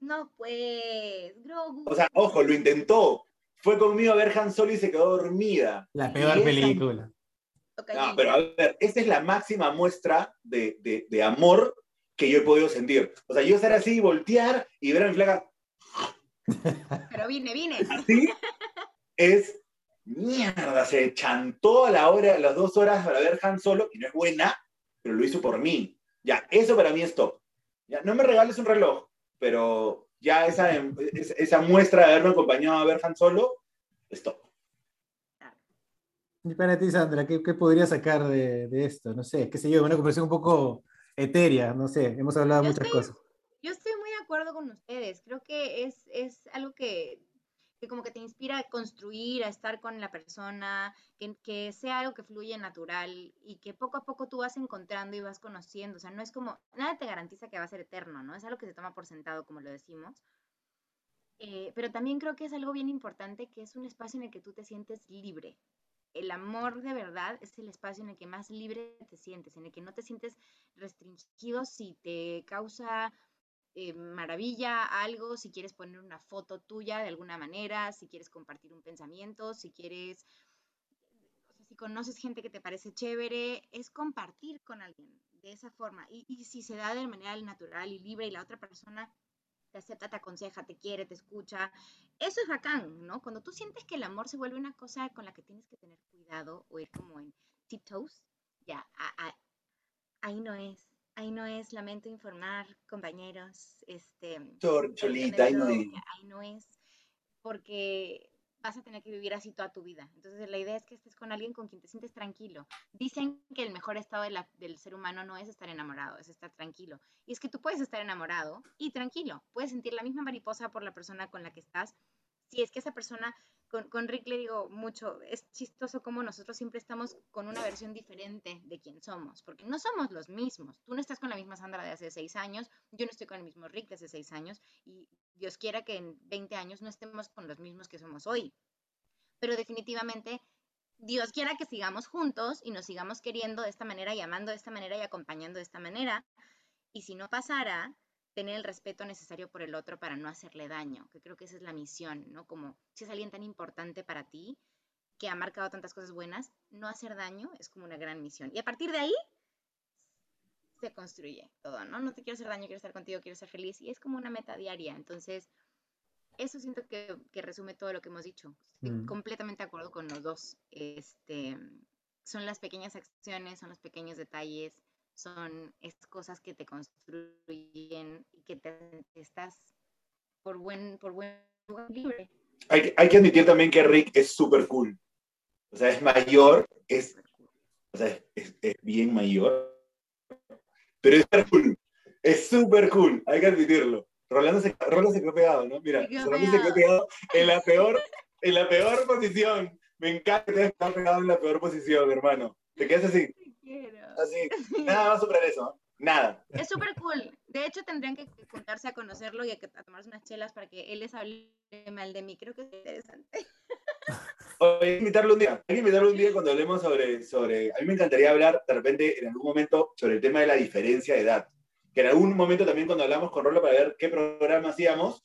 No pues, no pues, O sea, ojo, lo intentó. Fue conmigo a ver Han Solo y se quedó dormida. La peor película. No, pero a ver, esta es la máxima muestra de, de, de, amor que yo he podido sentir. O sea, yo estar así, voltear y ver a mi flaca. Pero vine, vine. Así es mierda, se chantó a la hora, las dos horas para ver Han Solo, y no es buena, pero lo hizo por mí. Ya, eso para mí es top. Ya, no me regales un reloj, pero ya esa, esa muestra de haberme acompañado a ver Han Solo es top. Y para ti, Sandra, ¿qué, qué podría sacar de, de, esto? No sé, qué sé yo, una conversación un poco etérea, no sé, hemos hablado de muchas cosas. Yo estoy muy de acuerdo con ustedes, creo que es, es algo que, que, como que te inspira a construir, a estar con la persona, que, que, sea algo que fluye natural y que poco a poco tú vas encontrando y vas conociendo, o sea, no es como, nada te garantiza que va a ser eterno, ¿no? Es algo que se toma por sentado, como lo decimos. Eh, pero también creo que es algo bien importante, que es un espacio en el que tú te sientes libre, el amor de verdad es el espacio en el que más libre te sientes, en el que no te sientes restringido si te causa eh, maravilla algo, si quieres poner una foto tuya de alguna manera, si quieres compartir un pensamiento, si quieres, conoces gente que te parece chévere, es compartir con alguien de esa forma. Y si se da de manera natural y libre y la otra persona te acepta, te aconseja, te quiere, te escucha. Eso es bacán, ¿no? Cuando tú sientes que el amor se vuelve una cosa con la que tienes que tener cuidado o ir como en tiptoes, ya, ahí no es. Ahí no es, lamento informar, compañeros. Este, Cholita, ahí no es. Ahí no es, porque vas a tener que vivir así toda tu vida. Entonces, la idea es que estés con alguien con quien te sientes tranquilo. Dicen que el mejor estado del ser humano no es estar enamorado, es estar tranquilo. Y es que tú puedes estar enamorado y tranquilo. Puedes sentir la misma mariposa por la persona con la que estás. Si es que esa persona, con, Rick le digo mucho, es chistoso como nosotros siempre estamos con una versión diferente de quién somos, porque no somos los mismos. Tú no estás con la misma Sandra de hace seis años, yo no estoy con el mismo Rick de hace seis años, y Dios quiera que en 20 años no estemos con los mismos que somos hoy. Pero definitivamente, Dios quiera que sigamos juntos y nos sigamos queriendo de esta manera y amando de esta manera y acompañando de esta manera. Y si no pasara, tener el respeto necesario por el otro para no hacerle daño, que creo que esa es la misión, ¿no? Como si es alguien tan importante para ti, que ha marcado tantas cosas buenas, no hacer daño es como una gran misión. Y a partir de ahí se construye todo, ¿no? No te quiero hacer daño, quiero estar contigo, quiero ser feliz. Y es como una meta diaria. Entonces, eso siento que, que resume todo lo que hemos dicho. Estoy mm. completamente de acuerdo con los dos. Este, son las pequeñas acciones, son los pequeños detalles, son estas cosas que te construyen y que te estás por buen, por buen libre. Hay, hay, que admitir también que Rick es súper cool. O sea, es mayor, es, o sea, es, es bien mayor, pero es súper cool. Es súper cool, hay que admitirlo. Rolando se, Rolando se quedó pegado, ¿no? Mira, Rolando se quedó pegado en la peor, en la peor posición. Me encanta que estés pegado en la peor posición, hermano. Te quedas así. Así. Nada más superar eso. Nada. Es súper cool. De hecho, tendrían que juntarse a conocerlo y a, tomarse unas chelas para que él les hable mal de mí. Creo que es interesante. hay que invitarlo un día. Hay que invitarlo un día cuando hablemos sobre, sobre. A mí me encantaría hablar de repente en algún momento sobre el tema de la diferencia de edad. Que en algún momento también cuando hablamos con Rolo para ver qué programa hacíamos,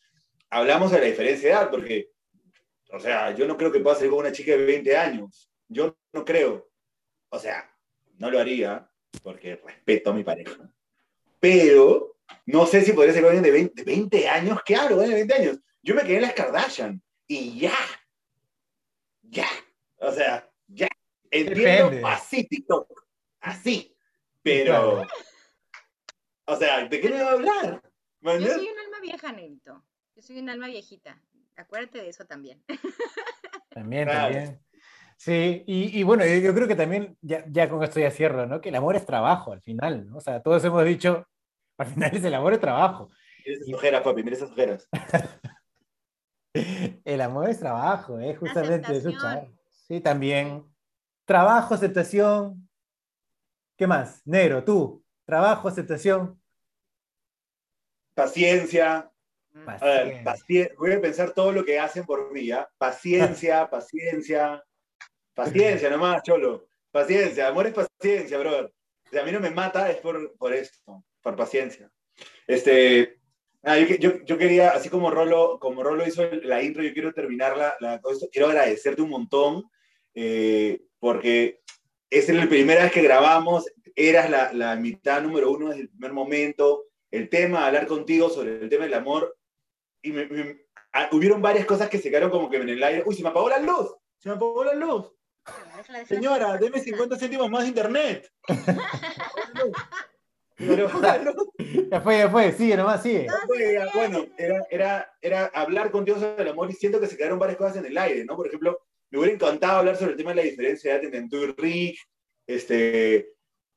hablamos de la diferencia de edad, porque, o sea, yo no creo que pueda ser con una chica de 20 años. Yo no creo. O sea, no lo haría porque respeto a mi pareja. Pero no sé si podría ser alguien de 20, 20 años. ¿Qué hablo de 20 años? Yo me quedé en las Kardashian y ya. Ya. O sea, ya. Entiendo así TikTok. Así. Pero. O sea, ¿de qué me va a hablar? Yo soy un alma vieja, Nelito. Yo soy un alma viejita. Acuérdate de eso también. También, también. Sí, y, bueno, yo, creo que también, ya, ya, con esto ya cierro, ¿no? Que el amor es trabajo al final, ¿no? O sea, todos hemos dicho, al final es el amor es trabajo. Mira esas ojeras, papi, mira esas ojeras. el amor es trabajo, ¿eh? Justamente eso, Sí, también. Trabajo, aceptación. ¿Qué más? Negro, tú. Trabajo, aceptación. Paciencia. A ver, voy a pensar todo lo que hacen por mí, ¿ya? Paciencia, paciencia. Paciencia nomás, cholo. Paciencia, amor es paciencia, brother. A mí no me mata es por, por esto, por paciencia. Este, yo, yo, quería, así como Rolo, como Rolo hizo la intro, yo quiero terminar la, quiero agradecerte un montón, eh, porque es la primera vez que grabamos, eras la, la, mitad número uno desde el primer momento, el tema, hablar contigo sobre el tema del amor, y me, hubieron varias cosas que se quedaron como que en el aire, uy, se me apagó la luz, se me apagó la luz. Señora, deme 50 céntimos más de internet. ya fue, ya fue, sigue nomás, sigue. bueno, era, era, era hablar contigo sobre el amor y siento que se quedaron varias cosas en el aire, ¿no? Por ejemplo, me hubiera encantado hablar sobre el tema de la diferencia de edad entre tú y Rick, este,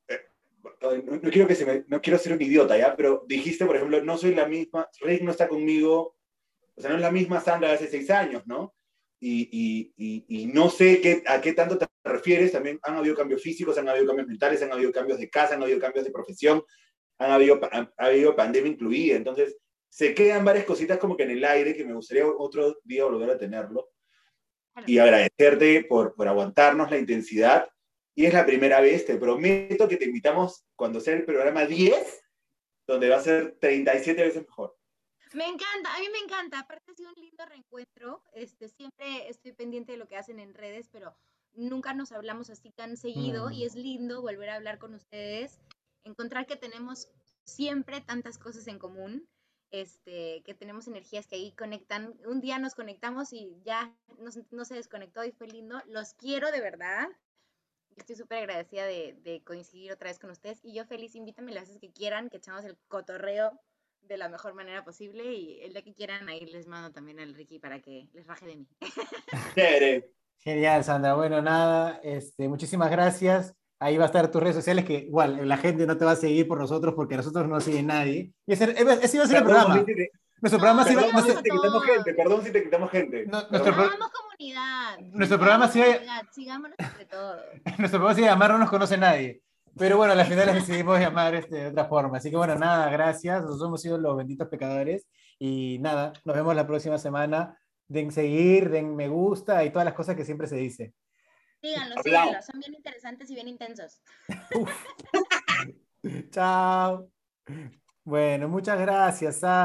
eh, no, quiero que se me, no quiero ser un idiota, ¿ya? Pero dijiste, por ejemplo, no soy la misma, Rick no está conmigo, o sea, no es la misma Sandra de hace seis años, ¿no? Y, y, y, no sé qué, a qué tanto te refieres, también han habido cambios físicos, han habido cambios mentales, han habido cambios de casa, han habido cambios de profesión, han habido, ha, habido pandemia incluida, entonces se quedan varias cositas como que en el aire que me gustaría otro día volver a tenerlo. Y agradecerte por, por aguantarnos la intensidad. Y es la primera vez, te prometo que te invitamos cuando sea el programa 10, donde va a ser 37 veces mejor. Me encanta, a mí me encanta. Aparte ha sido un lindo reencuentro. Este, siempre estoy pendiente de lo que hacen en redes, pero nunca nos hablamos así tan seguido y Mm. es lindo volver a hablar con ustedes, encontrar que tenemos siempre tantas cosas en común, este, que tenemos energías que ahí conectan. Un día nos conectamos y ya no se desconectó y fue lindo. Los quiero de verdad. Estoy súper agradecida de, de coincidir otra vez con ustedes y yo feliz, invítame las veces que quieran, que echamos el cotorreo de la mejor manera posible y el día que quieran ahí les mando también al Ricky para que les raje de mí. Genial, Sandra. Bueno, nada, este, muchísimas gracias. Ahí va a estar tus redes sociales, que igual la gente no te va a seguir por nosotros porque a nosotros no sigue nadie. Y ese, ese iba a ser el programa. Perdón, si te- Nuestro programa se iba, Perdón, nuestro, si te quitamos gente, perdón si te quitamos gente. No, nuestro pro- comunidad. Nuestro programa Sigámonos entre todos. nuestro programa se iba a llamar No nos conoce nadie. Pero bueno, al final decidimos llamar este, de otra forma. Así que bueno, nada, gracias. Nosotros hemos sido los benditos pecadores. Y nada, nos vemos la próxima semana. Den seguir, den me gusta y todas las cosas que siempre se dice. Síganlos, síganlos. Son bien interesantes y bien intensos. Chao. Bueno, muchas gracias.